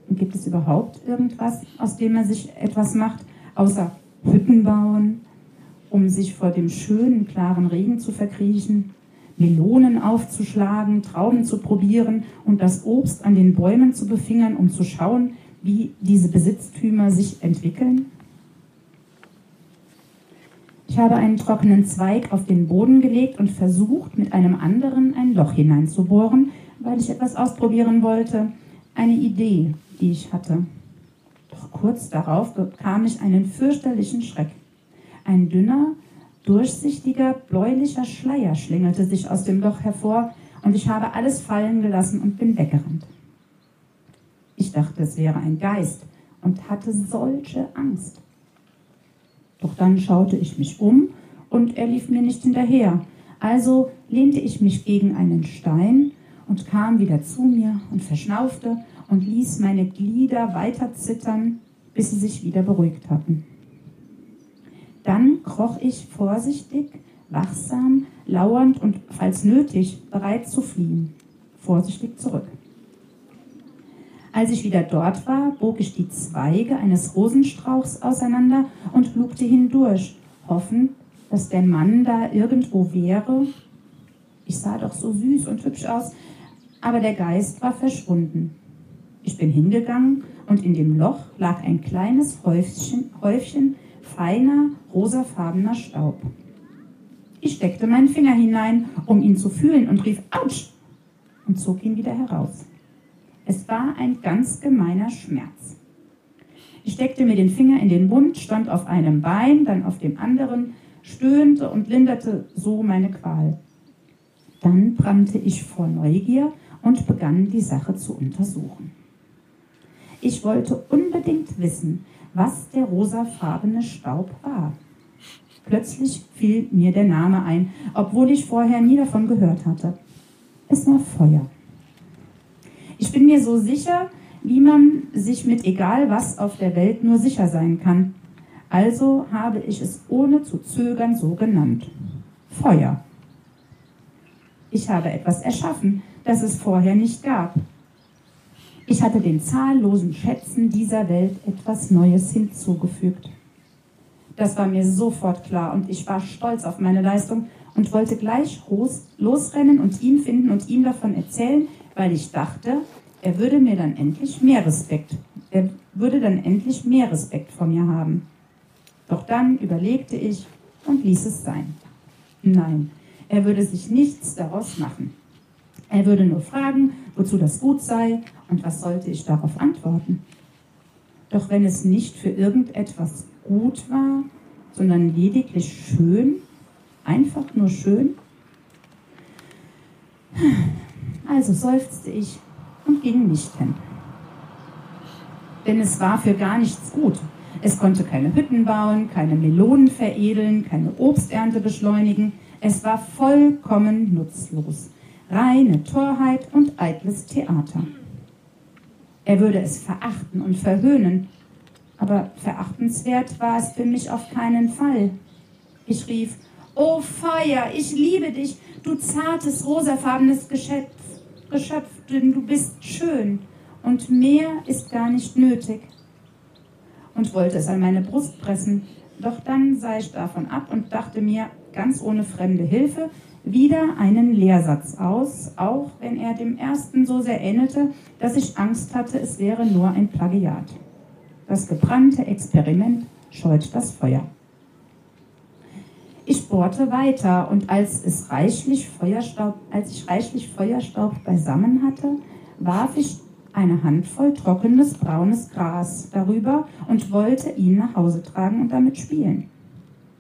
Speaker 4: Und gibt es überhaupt irgendwas, aus dem er sich etwas macht, außer Hütten bauen, um sich vor dem schönen, klaren Regen zu verkriechen, Melonen aufzuschlagen, Trauben zu probieren und das Obst an den Bäumen zu befingern, um zu schauen, wie diese Besitztümer sich entwickeln? Ich habe einen trockenen Zweig auf den Boden gelegt und versucht, mit einem anderen ein Loch hineinzubohren, weil ich etwas ausprobieren wollte. Eine Idee, die ich hatte. Doch kurz darauf bekam ich einen fürchterlichen Schreck. Ein dünner, durchsichtiger, bläulicher Schleier schlängelte sich aus dem Loch hervor und ich habe alles fallen gelassen und bin weggerannt. Ich dachte, es wäre ein Geist und hatte solche Angst. Doch dann schaute ich mich um und er lief mir nicht hinterher. Also lehnte ich mich gegen einen Stein und kam wieder zu mir und verschnaufte und ließ meine Glieder weiter zittern, bis sie sich wieder beruhigt hatten. Dann kroch ich vorsichtig, wachsam, lauernd und, falls nötig, bereit zu fliehen, vorsichtig zurück. Als ich wieder dort war, bog ich die Zweige eines Rosenstrauchs auseinander und lugte hindurch, hoffend, dass der Mann da irgendwo wäre. Ich sah doch so süß und hübsch aus, aber der Geist war verschwunden. Ich bin hingegangen und in dem Loch lag ein kleines Häufchen, Häufchen feiner, rosafarbener Staub. Ich steckte meinen Finger hinein, um ihn zu fühlen und rief Autsch und zog ihn wieder heraus. Es war ein ganz gemeiner Schmerz. Ich steckte mir den Finger in den Mund, stand auf einem Bein, dann auf dem anderen, stöhnte und linderte so meine Qual. Dann brannte ich vor Neugier und begann die Sache zu untersuchen. Ich wollte unbedingt wissen, was der rosafarbene Staub war. Plötzlich fiel mir der Name ein, obwohl ich vorher nie davon gehört hatte. Es war Feuer. Ich bin mir so sicher, wie man sich mit egal was auf der Welt nur sicher sein kann. Also habe ich es ohne zu zögern so genannt. Feuer. Ich habe etwas erschaffen, das es vorher nicht gab. Ich hatte den zahllosen Schätzen dieser Welt etwas Neues hinzugefügt. Das war mir sofort klar und ich war stolz auf meine Leistung und wollte gleich losrennen und ihn finden und ihm davon erzählen, weil ich dachte, er würde mir dann endlich mehr Respekt, er würde dann endlich mehr Respekt vor mir haben. Doch dann überlegte ich und ließ es sein. Nein, er würde sich nichts daraus machen. Er würde nur fragen, wozu das gut sei und was sollte ich darauf antworten. Doch wenn es nicht für irgendetwas gut war, sondern lediglich schön, einfach nur schön, also seufzte ich und ging nicht hin. Denn es war für gar nichts gut. Es konnte keine Hütten bauen, keine Melonen veredeln, keine Obsternte beschleunigen. Es war vollkommen nutzlos. Reine Torheit und eitles Theater. Er würde es verachten und verhöhnen, aber verachtenswert war es für mich auf keinen Fall. Ich rief, O Feuer, ich liebe dich, du zartes, rosafarbenes Geschöpf, Geschöpf, denn du bist schön und mehr ist gar nicht nötig. Und wollte es an meine Brust pressen, doch dann sah ich davon ab und dachte mir, ganz ohne fremde Hilfe, wieder einen Lehrsatz aus, auch wenn er dem ersten so sehr ähnelte, dass ich Angst hatte, es wäre nur ein Plagiat. Das gebrannte Experiment scheut das Feuer. Ich bohrte weiter und als, es reichlich Feuerstaub, als ich reichlich Feuerstaub beisammen hatte, warf ich eine Handvoll trockenes braunes Gras darüber und wollte ihn nach Hause tragen und damit spielen.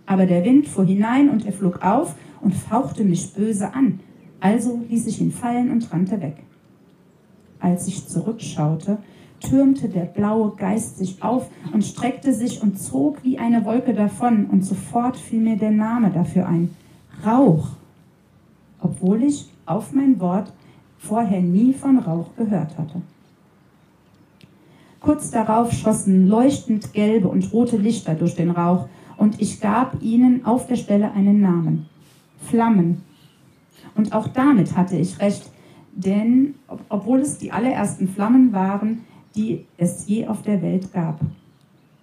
Speaker 4: Aber der Wind fuhr hinein und er flog auf und fauchte mich böse an. Also ließ ich ihn fallen und rannte weg. Als ich zurückschaute, türmte der blaue Geist sich auf und streckte sich und zog wie eine Wolke davon, und sofort fiel mir der Name dafür ein. Rauch. Obwohl ich auf mein Wort vorher nie von Rauch gehört hatte. Kurz darauf schossen leuchtend gelbe und rote Lichter durch den Rauch, und ich gab ihnen auf der Stelle einen Namen. Flammen. Und auch damit hatte ich recht, denn obwohl es die allerersten Flammen waren, die es je auf der Welt gab.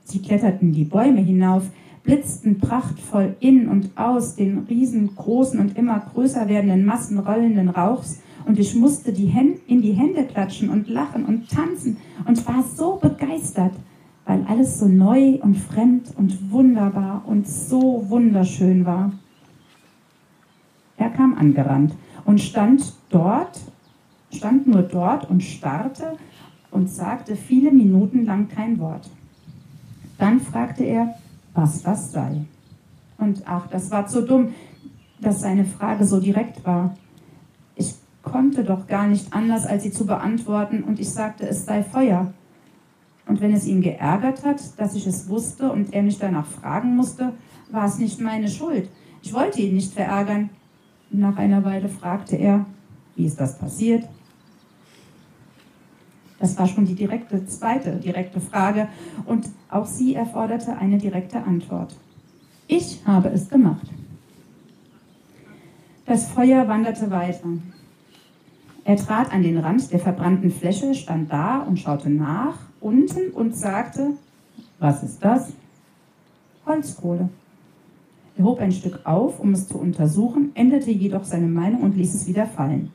Speaker 4: Sie kletterten die Bäume hinauf, blitzten prachtvoll in und aus den riesengroßen und immer größer werdenden Massen rollenden Rauchs und ich musste die Hände, in die Hände klatschen und lachen und tanzen und war so begeistert, weil alles so neu und fremd und wunderbar und so wunderschön war. Er kam angerannt und stand dort, stand nur dort und starrte und sagte viele Minuten lang kein Wort. Dann fragte er, was das sei. Und ach, das war zu dumm, dass seine Frage so direkt war. Ich konnte doch gar nicht anders, als sie zu beantworten, und ich sagte, es sei Feuer. Und wenn es ihn geärgert hat, dass ich es wusste und er mich danach fragen musste, war es nicht meine Schuld. Ich wollte ihn nicht verärgern. Nach einer Weile fragte er, wie ist das passiert? Das war schon die direkte, zweite direkte Frage und auch sie erforderte eine direkte Antwort. Ich habe es gemacht. Das Feuer wanderte weiter. Er trat an den Rand der verbrannten Fläche, stand da und schaute nach unten und sagte, was ist das? Holzkohle. Er hob ein Stück auf, um es zu untersuchen, änderte jedoch seine Meinung und ließ es wieder fallen.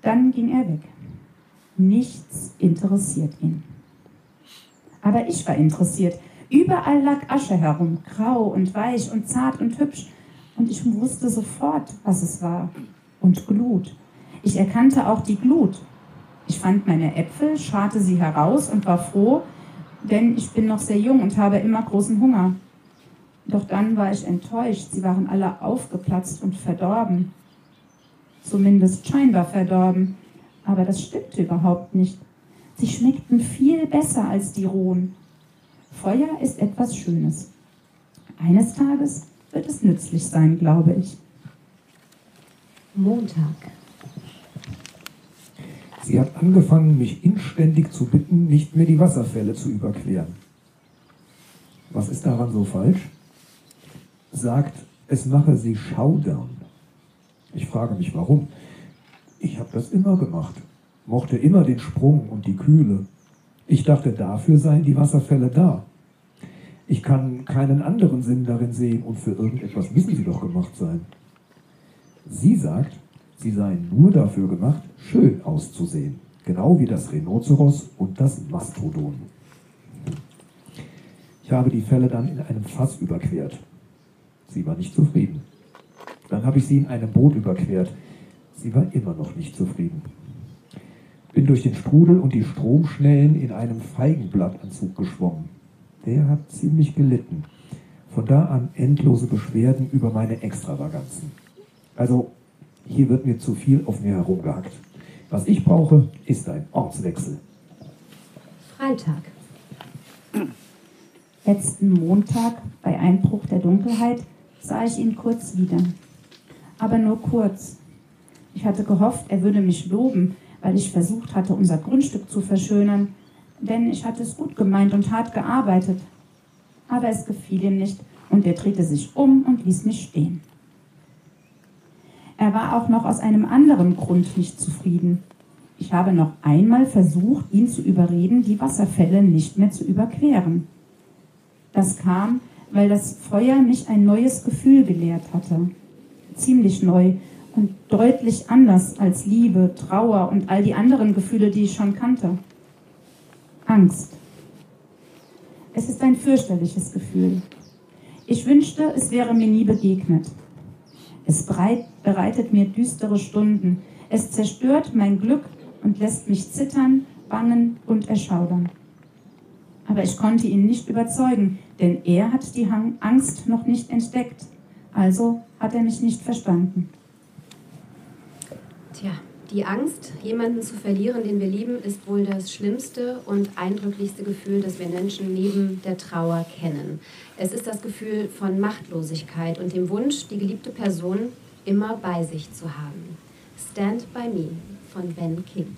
Speaker 4: Dann ging er weg. Nichts interessiert ihn. Aber ich war interessiert. Überall lag Asche herum, grau und weich und zart und hübsch. Und ich wusste sofort, was es war. Und Glut. Ich erkannte auch die Glut. Ich fand meine Äpfel, scharte sie heraus und war froh, denn ich bin noch sehr jung und habe immer großen Hunger. Doch dann war ich enttäuscht. Sie waren alle aufgeplatzt und verdorben. Zumindest scheinbar verdorben. Aber das stimmte überhaupt nicht. Sie schmeckten viel besser als die rohen. Feuer ist etwas Schönes. Eines Tages wird es nützlich sein, glaube ich.
Speaker 5: Montag.
Speaker 6: Sie hat angefangen, mich inständig zu bitten, nicht mehr die Wasserfälle zu überqueren. Was ist daran so falsch? Sagt, es mache sie schaudern. Ich frage mich, warum. Ich habe das immer gemacht, mochte immer den Sprung und die Kühle. Ich dachte, dafür seien die Wasserfälle da. Ich kann keinen anderen Sinn darin sehen und für irgendetwas müssen sie doch gemacht sein. Sie sagt, sie seien nur dafür gemacht, schön auszusehen, genau wie das Rhinoceros und das Mastodon. Ich habe die Fälle dann in einem Fass überquert. Sie war nicht zufrieden. Dann habe ich sie in einem Boot überquert. Sie war immer noch nicht zufrieden. Bin durch den Strudel und die Stromschnellen in einem Feigenblattanzug geschwommen. Der hat ziemlich gelitten. Von da an endlose Beschwerden über meine Extravaganzen. Also, hier wird mir zu viel auf mir herumgehackt. Was ich brauche, ist ein Ortswechsel.
Speaker 5: Freitag.
Speaker 4: Letzten Montag, bei Einbruch der Dunkelheit, sah ich ihn kurz wieder. Aber nur kurz. Ich hatte gehofft, er würde mich loben, weil ich versucht hatte, unser Grundstück zu verschönern, denn ich hatte es gut gemeint und hart gearbeitet. Aber es gefiel ihm nicht und er drehte sich um und ließ mich stehen. Er war auch noch aus einem anderen Grund nicht zufrieden. Ich habe noch einmal versucht, ihn zu überreden, die Wasserfälle nicht mehr zu überqueren. Das kam, weil das Feuer mich ein neues Gefühl gelehrt hatte. Ziemlich neu und deutlich anders als Liebe, Trauer und all die anderen Gefühle, die ich schon kannte. Angst. Es ist ein fürchterliches Gefühl. Ich wünschte, es wäre mir nie begegnet. Es bereitet mir düstere Stunden. Es zerstört mein Glück und lässt mich zittern, bangen und erschaudern. Aber ich konnte ihn nicht überzeugen, denn er hat die Angst noch nicht entdeckt. Also hat er mich nicht verstanden.
Speaker 5: Tja, die Angst, jemanden zu verlieren, den wir lieben, ist wohl das schlimmste und eindrücklichste Gefühl, das wir Menschen neben der Trauer kennen. Es ist das Gefühl von Machtlosigkeit und dem Wunsch, die geliebte Person immer bei sich zu haben. Stand by Me von Ben King.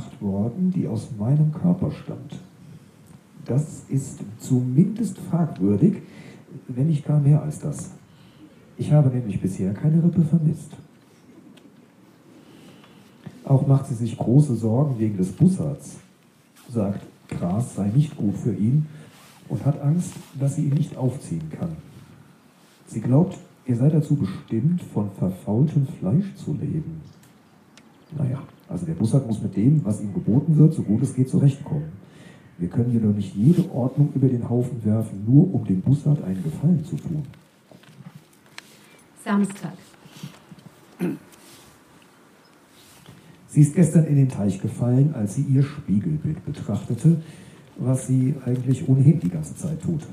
Speaker 6: Gemacht worden, die aus meinem Körper stammt. Das ist zumindest fragwürdig, wenn nicht gar mehr als das. Ich habe nämlich bisher keine Rippe vermisst. Auch macht sie sich große Sorgen wegen des Bussards, sagt, Gras sei nicht gut für ihn und hat Angst, dass sie ihn nicht aufziehen kann. Sie glaubt, ihr sei dazu bestimmt, von verfaultem Fleisch zu leben. Naja, also der Bussard muss mit dem, was ihm geboten wird, so gut es geht, zurechtkommen. Wir können jedoch nicht jede Ordnung über den Haufen werfen, nur um dem Bussard einen Gefallen zu tun.
Speaker 5: Samstag.
Speaker 6: Sie ist gestern in den Teich gefallen, als sie ihr Spiegelbild betrachtete, was sie eigentlich ohnehin die ganze Zeit tut.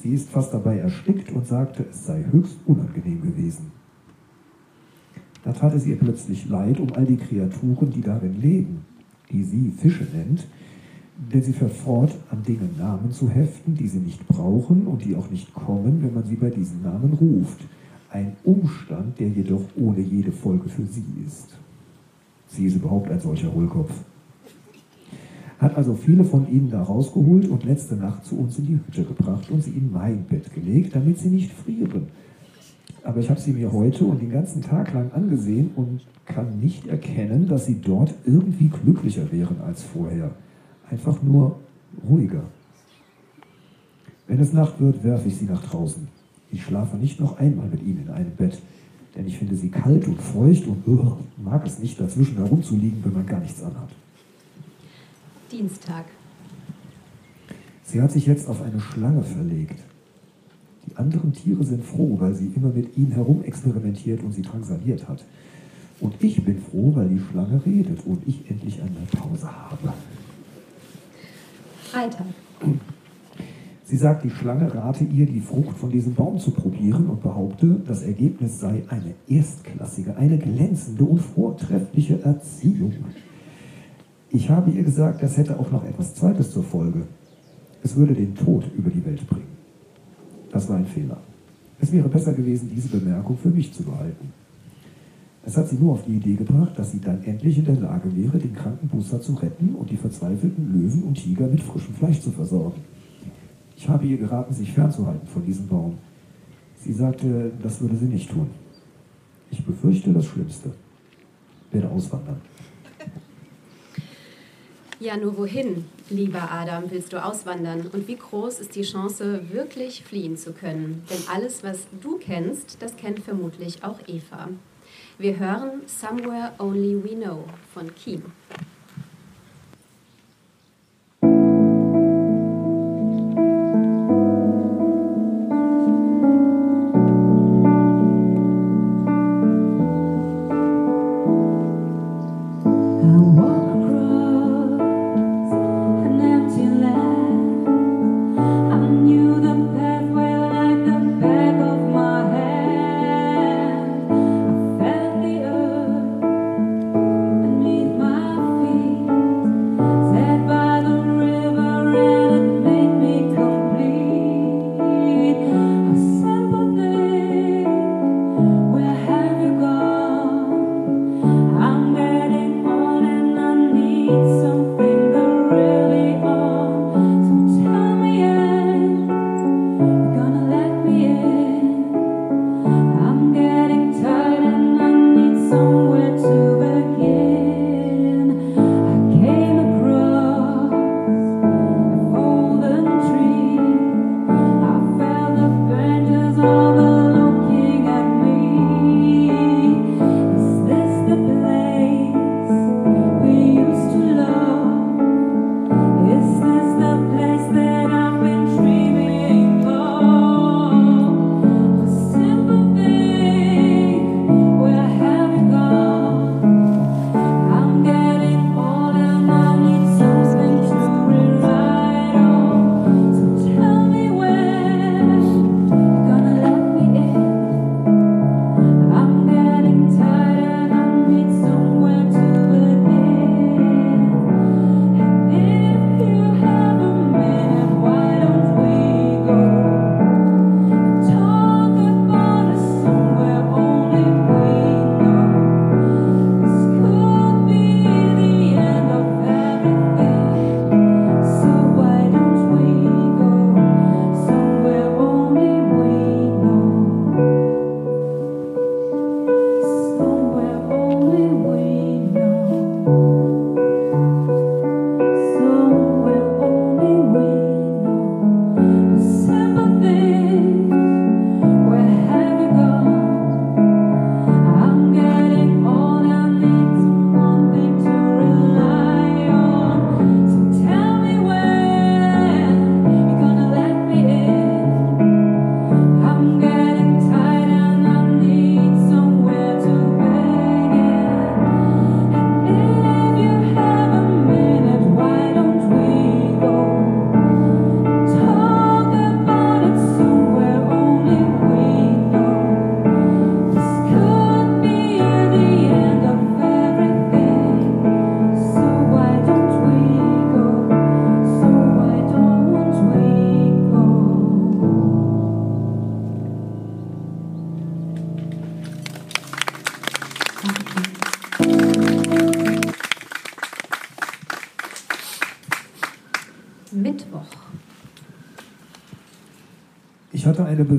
Speaker 6: Sie ist fast dabei erstickt und sagte, es sei höchst unangenehm gewesen. Da tat es ihr plötzlich leid um all die Kreaturen, die darin leben, die sie Fische nennt, denn sie verfort, an Dingen Namen zu heften, die sie nicht brauchen und die auch nicht kommen, wenn man sie bei diesen Namen ruft. Ein Umstand, der jedoch ohne jede Folge für sie ist. Sie ist überhaupt ein solcher Hohlkopf. Hat also viele von ihnen da rausgeholt und letzte Nacht zu uns in die Hütte gebracht und sie in mein Bett gelegt, damit sie nicht frieren aber ich habe sie mir heute und den ganzen Tag lang angesehen und kann nicht erkennen, dass sie dort irgendwie glücklicher wären als vorher. Einfach nur ruhiger. Wenn es Nacht wird, werfe ich sie nach draußen. Ich schlafe nicht noch einmal mit ihnen in einem Bett, denn ich finde sie kalt und feucht und uh, mag es nicht, dazwischen herumzuliegen, wenn man gar nichts anhat.
Speaker 5: Dienstag.
Speaker 6: Sie hat sich jetzt auf eine Schlange verlegt. Die anderen Tiere sind froh, weil sie immer mit ihnen herumexperimentiert und sie drangsaliert hat. Und ich bin froh, weil die Schlange redet und ich endlich einmal Pause habe.
Speaker 5: Freitag.
Speaker 6: Sie sagt, die Schlange rate ihr, die Frucht von diesem Baum zu probieren und behaupte, das Ergebnis sei eine erstklassige, eine glänzende und vortreffliche Erziehung. Ich habe ihr gesagt, das hätte auch noch etwas Zweites zur Folge. Es würde den Tod über die Welt bringen. Das war ein Fehler. Es wäre besser gewesen, diese Bemerkung für mich zu behalten. Es hat sie nur auf die Idee gebracht, dass sie dann endlich in der Lage wäre, den kranken Buster zu retten und die verzweifelten Löwen und Tiger mit frischem Fleisch zu versorgen. Ich habe ihr geraten, sich fernzuhalten von diesem Baum. Sie sagte, das würde sie nicht tun. Ich befürchte das Schlimmste. Werde auswandern.
Speaker 5: Ja, nur wohin, lieber Adam, willst du auswandern? Und wie groß ist die Chance, wirklich fliehen zu können? Denn alles, was du kennst, das kennt vermutlich auch Eva. Wir hören Somewhere Only We Know von Kiem.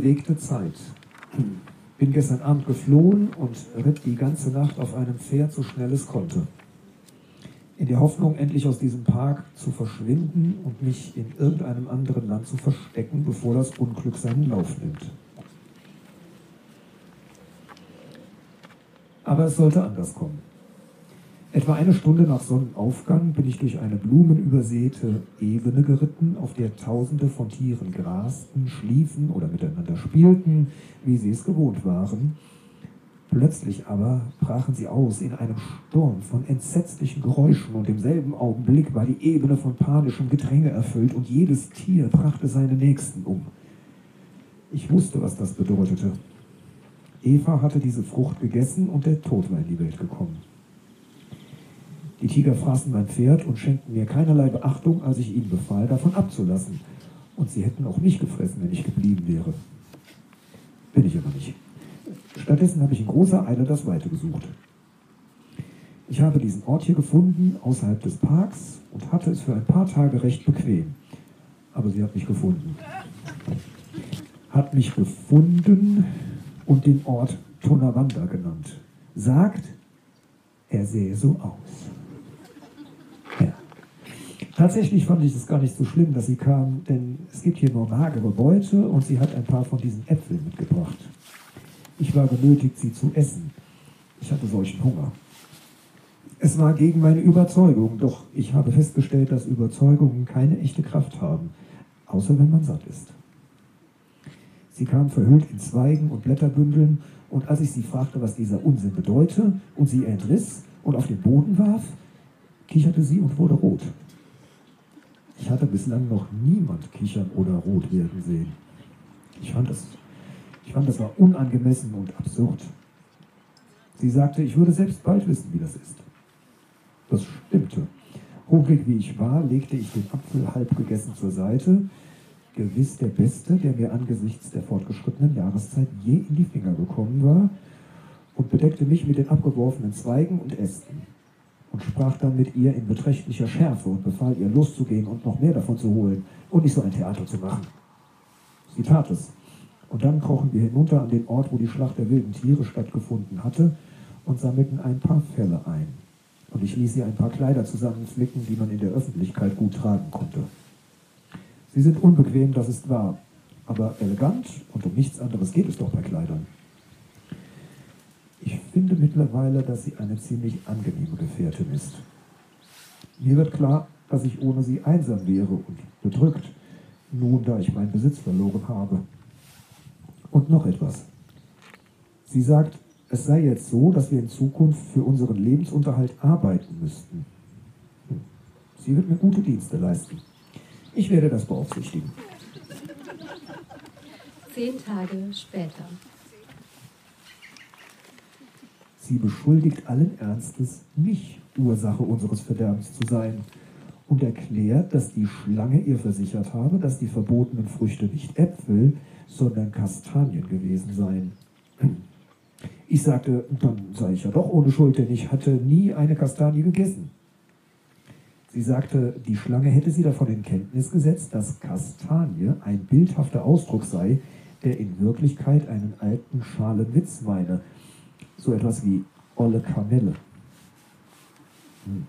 Speaker 6: Bewegte Zeit. Bin gestern Abend geflohen und ritt die ganze Nacht auf einem Pferd, so schnell es konnte. In der Hoffnung, endlich aus diesem Park zu verschwinden und mich in irgendeinem anderen Land zu verstecken, bevor das Unglück seinen Lauf nimmt. Aber es sollte anders kommen. Etwa eine Stunde nach Sonnenaufgang bin ich durch eine blumenübersäte Ebene geritten, auf der Tausende von Tieren grasten, schliefen oder miteinander spielten, wie sie es gewohnt waren. Plötzlich aber brachen sie aus in einem Sturm von entsetzlichen Geräuschen und im selben Augenblick war die Ebene von panischem Gedränge erfüllt und jedes Tier brachte seine Nächsten um. Ich wusste, was das bedeutete. Eva hatte diese Frucht gegessen und der Tod war in die Welt gekommen. Die Tiger fraßen mein Pferd und schenkten mir keinerlei Beachtung, als ich ihnen befahl, davon abzulassen. Und sie hätten auch mich gefressen, wenn ich geblieben wäre. Bin ich aber nicht. Stattdessen habe ich in großer Eile das Weite gesucht. Ich habe diesen Ort hier gefunden, außerhalb des Parks, und hatte es für ein paar Tage recht bequem. Aber sie hat mich gefunden. Hat mich gefunden und den Ort Tonawanda genannt. Sagt, er sähe so aus. Tatsächlich fand ich es gar nicht so schlimm, dass sie kam, denn es gibt hier nur magere Beute und sie hat ein paar von diesen Äpfeln mitgebracht. Ich war genötigt, sie zu essen. Ich hatte solchen Hunger. Es war gegen meine Überzeugung, doch ich habe festgestellt, dass Überzeugungen keine echte Kraft haben, außer wenn man satt ist. Sie kam verhüllt in Zweigen und Blätterbündeln, und als ich sie fragte, was dieser Unsinn bedeute, und sie entriss und auf den Boden warf, kicherte sie und wurde rot. Ich hatte bislang noch niemand kichern oder rot werden sehen. Ich fand das, ich fand das war unangemessen und absurd. Sie sagte, ich würde selbst bald wissen, wie das ist. Das stimmte. Hungrig wie ich war, legte ich den Apfel halb gegessen zur Seite, gewiss der beste, der mir angesichts der fortgeschrittenen Jahreszeit je in die Finger gekommen war, und bedeckte mich mit den abgeworfenen Zweigen und Ästen und sprach dann mit ihr in beträchtlicher Schärfe und befahl ihr loszugehen und noch mehr davon zu holen und nicht so ein Theater zu machen. Sie tat es. Und dann krochen wir hinunter an den Ort, wo die Schlacht der wilden Tiere stattgefunden hatte und sammelten ein paar Felle ein. Und ich ließ sie ein paar Kleider zusammenflicken, die man in der Öffentlichkeit gut tragen konnte. Sie sind unbequem, das ist wahr, aber elegant und um nichts anderes geht es doch bei Kleidern. Ich finde mittlerweile, dass sie eine ziemlich angenehme Gefährtin ist. Mir wird klar, dass ich ohne sie einsam wäre und bedrückt, nun da ich meinen Besitz verloren habe. Und noch etwas. Sie sagt, es sei jetzt so, dass wir in Zukunft für unseren Lebensunterhalt arbeiten müssten. Sie wird mir gute Dienste leisten. Ich werde das beaufsichtigen.
Speaker 5: Zehn Tage später.
Speaker 6: Sie beschuldigt allen Ernstes, mich Ursache unseres Verderbens zu sein und erklärt, dass die Schlange ihr versichert habe, dass die verbotenen Früchte nicht Äpfel, sondern Kastanien gewesen seien. Ich sagte, dann sei ich ja doch ohne Schuld, denn ich hatte nie eine Kastanie gegessen. Sie sagte, die Schlange hätte sie davon in Kenntnis gesetzt, dass Kastanie ein bildhafter Ausdruck sei, der in Wirklichkeit einen alten schalen Witz meine. So etwas wie olle Kamelle. Hm,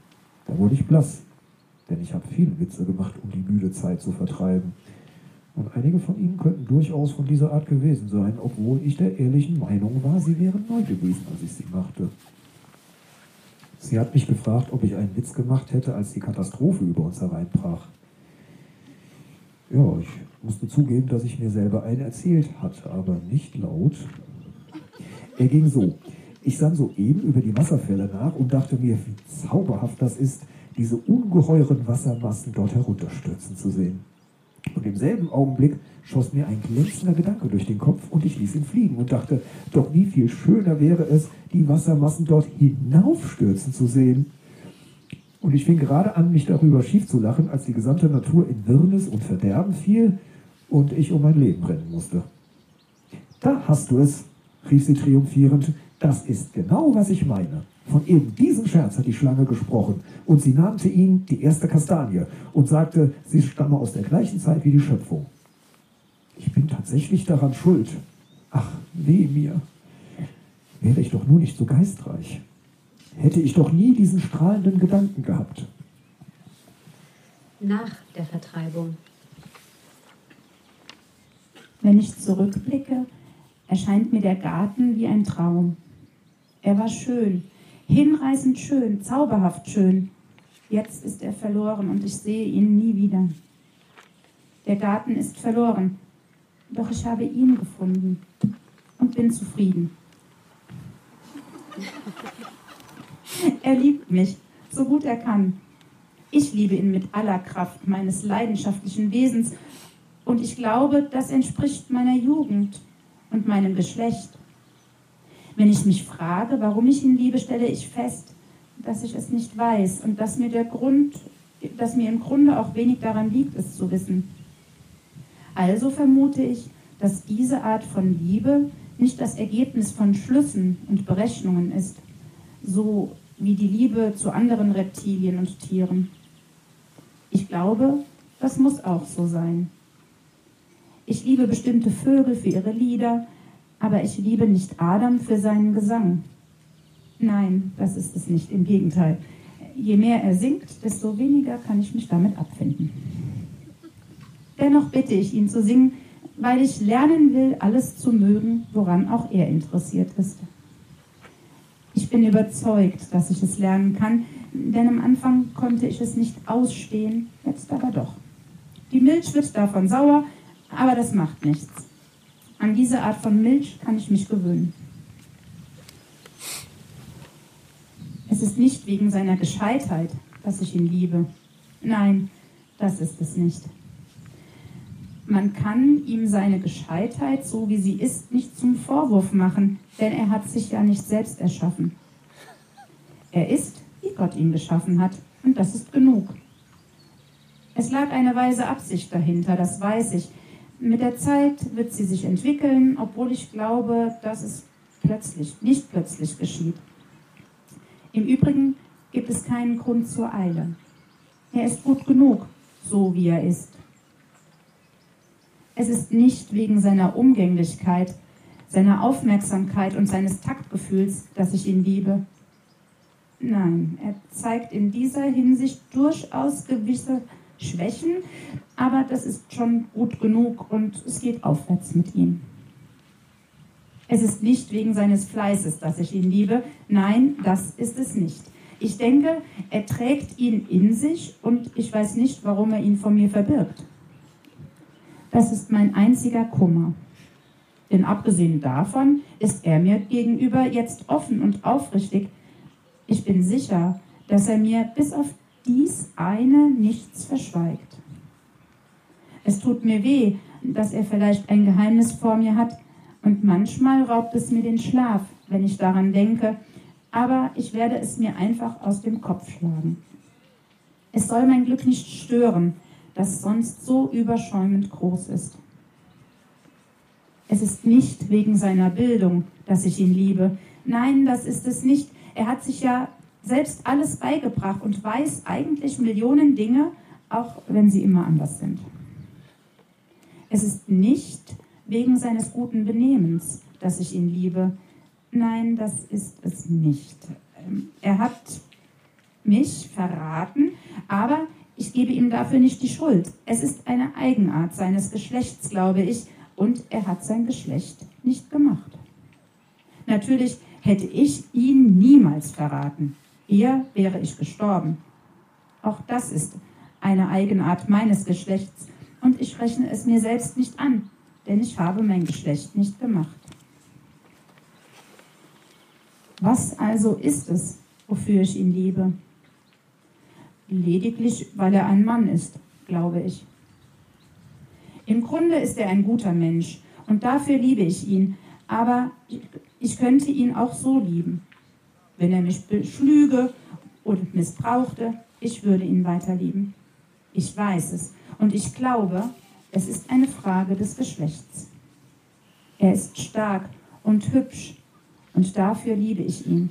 Speaker 6: da wurde ich blass, denn ich habe viele Witze gemacht, um die müde Zeit zu vertreiben. Und einige von ihnen könnten durchaus von dieser Art gewesen sein, obwohl ich der ehrlichen Meinung war, sie wären neu gewesen, als ich sie machte. Sie hat mich gefragt, ob ich einen Witz gemacht hätte, als die Katastrophe über uns hereinbrach. Ja, ich musste zugeben, dass ich mir selber einen erzählt hatte, aber nicht laut. Er ging so. Ich sann soeben über die Wasserfälle nach und dachte mir, wie zauberhaft das ist, diese ungeheuren Wassermassen dort herunterstürzen zu sehen. Und im selben Augenblick schoss mir ein glänzender Gedanke durch den Kopf und ich ließ ihn fliegen und dachte, doch wie viel schöner wäre es, die Wassermassen dort hinaufstürzen zu sehen. Und ich fing gerade an, mich darüber schief zu lachen, als die gesamte Natur in Wirrnis und Verderben fiel und ich um mein Leben rennen musste. Da hast du es, rief sie triumphierend, das ist genau, was ich meine. Von eben diesem Scherz hat die Schlange gesprochen und sie nannte ihn die erste Kastanie und sagte, sie stamme aus der gleichen Zeit wie die Schöpfung. Ich bin tatsächlich daran schuld. Ach, weh mir. Wäre ich doch nur nicht so geistreich. Hätte ich doch nie diesen strahlenden Gedanken gehabt.
Speaker 5: Nach der Vertreibung.
Speaker 4: Wenn ich zurückblicke, erscheint mir der Garten wie ein Traum. Er war schön, hinreißend schön, zauberhaft schön. Jetzt ist er verloren und ich sehe ihn nie wieder. Der Garten ist verloren, doch ich habe ihn gefunden und bin zufrieden. Er liebt mich, so gut er kann. Ich liebe ihn mit aller Kraft meines leidenschaftlichen Wesens und ich glaube, das entspricht meiner Jugend und meinem Geschlecht. Wenn ich mich frage, warum ich ihn liebe, stelle ich fest, dass ich es nicht weiß und dass mir der Grund, dass mir im Grunde auch wenig daran liegt, es zu wissen. Also vermute ich, dass diese Art von Liebe nicht das Ergebnis von Schlüssen und Berechnungen ist, so wie die Liebe zu anderen Reptilien und Tieren. Ich glaube, das muss auch so sein. Ich liebe bestimmte Vögel für ihre Lieder, aber ich liebe nicht Adam für seinen Gesang. Nein, das ist es nicht, im Gegenteil. je mehr er singt, desto weniger kann ich mich damit abfinden. Dennoch bitte ich ihn zu singen, weil ich lernen will, alles zu mögen, woran auch er interessiert ist. Ich bin überzeugt, dass ich es lernen kann, denn am Anfang konnte ich es nicht ausstehen, jetzt aber doch. Die Milch wird davon sauer, aber das macht nichts. An diese Art von Milch kann ich mich gewöhnen. Es ist nicht wegen seiner Gescheitheit, dass ich ihn liebe. Nein, das ist es nicht. Man kann ihm seine Gescheitheit, so wie sie ist, nicht zum Vorwurf machen, denn er hat sich ja nicht selbst erschaffen. Er ist, wie Gott ihn geschaffen hat, und das ist genug. Es lag eine weise Absicht dahinter, das weiß ich. Mit der Zeit wird sie sich entwickeln, obwohl ich glaube, dass es plötzlich, nicht plötzlich geschieht. Im Übrigen gibt es keinen Grund zur Eile. Er ist gut genug, so wie er ist. Es ist nicht wegen seiner Umgänglichkeit, seiner Aufmerksamkeit und seines Taktgefühls, dass ich ihn liebe. Nein, er zeigt in dieser Hinsicht durchaus gewisse Schwächen, aber das ist schon gut genug und es geht aufwärts mit ihm. Es ist nicht wegen seines Fleißes, dass ich ihn liebe. Nein, das ist es nicht. Ich denke, er trägt ihn in sich und ich weiß nicht, warum er ihn vor mir verbirgt. Das ist mein einziger Kummer. Denn abgesehen davon ist er mir gegenüber jetzt offen und aufrichtig. Ich bin sicher, dass er mir bis auf dies eine nichts verschweigt. Es tut mir weh, dass er vielleicht ein Geheimnis vor mir hat, und manchmal raubt es mir den Schlaf, wenn ich daran denke, aber ich werde es mir einfach aus dem Kopf schlagen. Es soll mein Glück nicht stören, das sonst so überschäumend groß ist. Es ist nicht wegen seiner Bildung, dass ich ihn liebe. Nein, das ist es nicht. Er hat sich ja selbst alles beigebracht und weiß eigentlich Millionen Dinge, auch wenn sie immer anders sind. Es ist nicht wegen seines guten Benehmens, dass ich ihn liebe. Nein, das ist es nicht. Ähm, er hat mich verraten, aber ich gebe ihm dafür nicht die Schuld. Es ist eine Eigenart seines Geschlechts, glaube ich, und er hat sein Geschlecht nicht gemacht. Natürlich hätte ich ihn niemals verraten. Eher wäre ich gestorben. Auch das ist eine Eigenart meines Geschlechts und ich rechne es mir selbst nicht an, denn ich habe mein Geschlecht nicht gemacht. Was also ist es, wofür ich ihn liebe? lediglich weil er ein Mann ist, glaube ich. Im Grunde ist er ein guter Mensch und dafür liebe ich ihn, aber ich könnte ihn auch so lieben. Wenn er mich beschlüge und missbrauchte, ich würde ihn weiter lieben. Ich weiß es und ich glaube, es ist eine Frage des Geschlechts. Er ist stark und hübsch und dafür liebe ich ihn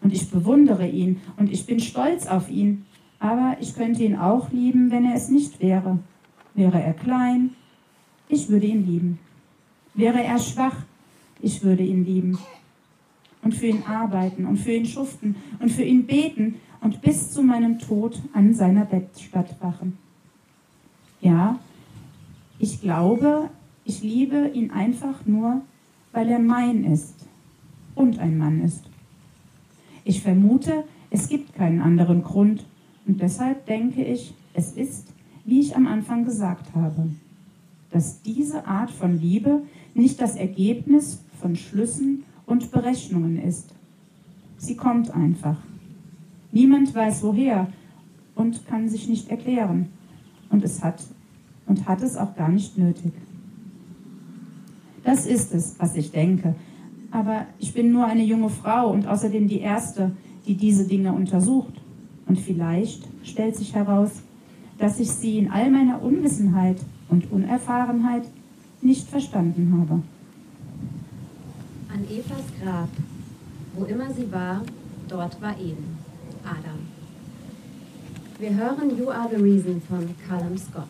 Speaker 4: und ich bewundere ihn und ich bin stolz auf ihn. Aber ich könnte ihn auch lieben, wenn er es nicht wäre. Wäre er klein, ich würde ihn lieben. Wäre er schwach, ich würde ihn lieben. Und für ihn arbeiten und für ihn schuften und für ihn beten und bis zu meinem Tod an seiner Bettstatt wachen. Ja, ich glaube, ich liebe ihn einfach nur, weil er mein ist und ein Mann ist. Ich vermute, es gibt keinen anderen Grund und deshalb denke ich, es ist, wie ich am Anfang gesagt habe, dass diese Art von Liebe nicht das Ergebnis von Schlüssen und Berechnungen ist. Sie kommt einfach. Niemand weiß woher und kann sich nicht erklären. Und es hat und hat es auch gar nicht nötig. Das ist es, was ich denke, aber ich bin nur eine junge Frau und außerdem die Erste, die diese Dinge untersucht. Und vielleicht stellt sich heraus, dass ich sie in all meiner Unwissenheit und Unerfahrenheit nicht verstanden habe.
Speaker 5: An Evas Grab, wo immer sie war, dort war Eden, Adam. Wir hören You Are the Reason von Callum Scott.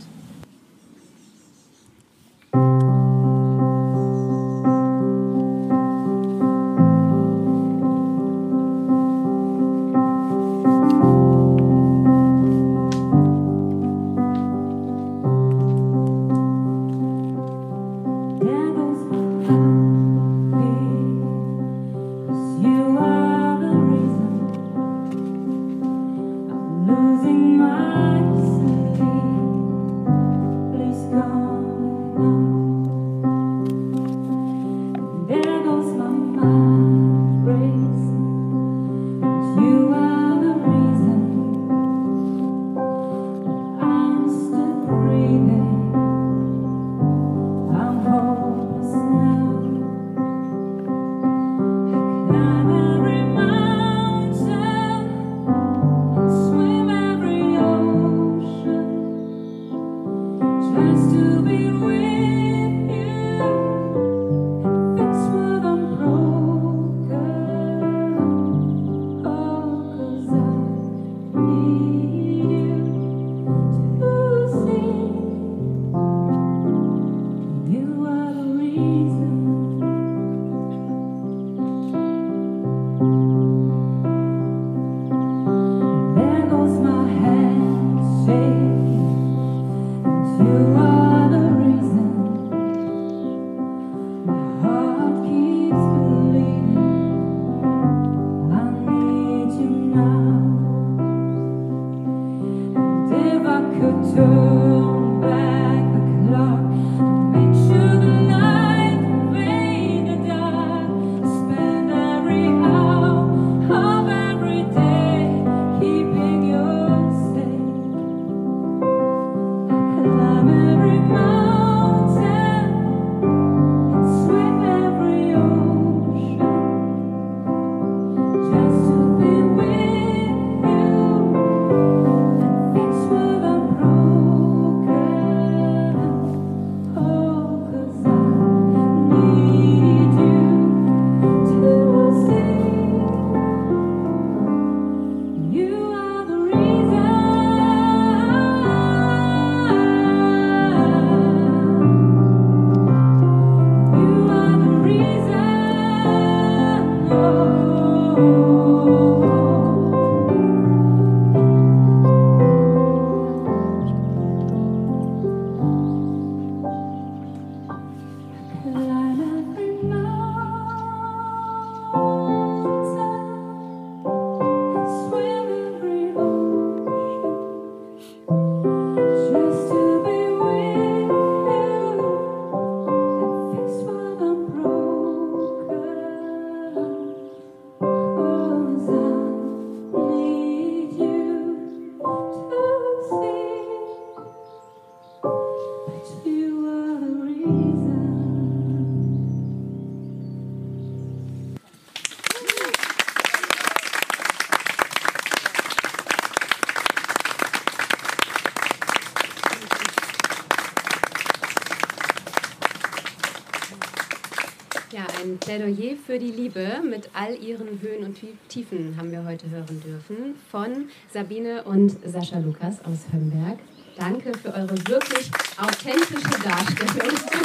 Speaker 1: Plädoyer für die Liebe mit all ihren Höhen und Tiefen haben wir heute hören dürfen von Sabine und Sascha Lukas aus Hömberg. Danke für eure wirklich authentische Darstellung.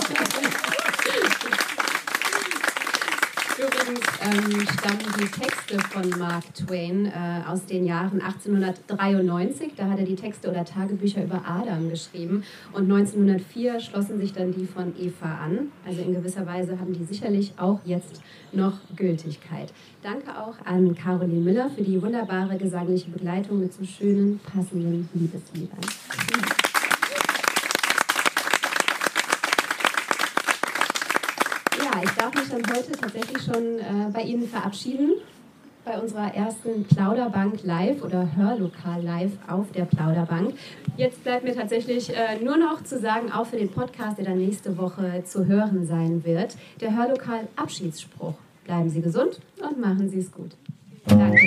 Speaker 1: Ähm, stammen die Texte von Mark Twain äh, aus den Jahren 1893. Da hat er die Texte oder Tagebücher über Adam geschrieben. Und 1904 schlossen sich dann die von Eva an. Also in gewisser Weise haben die sicherlich auch jetzt noch Gültigkeit. Danke auch an Caroline Miller für die wunderbare gesangliche Begleitung mit so schönen, passenden Liebesliedern. Ich darf mich dann heute tatsächlich schon äh, bei Ihnen verabschieden. Bei unserer ersten Plauderbank live oder Hörlokal live auf der Plauderbank. Jetzt bleibt mir tatsächlich äh, nur noch zu sagen, auch für den Podcast, der dann nächste Woche zu hören sein wird, der Hörlokal Abschiedsspruch. Bleiben Sie gesund und machen Sie es gut. Danke.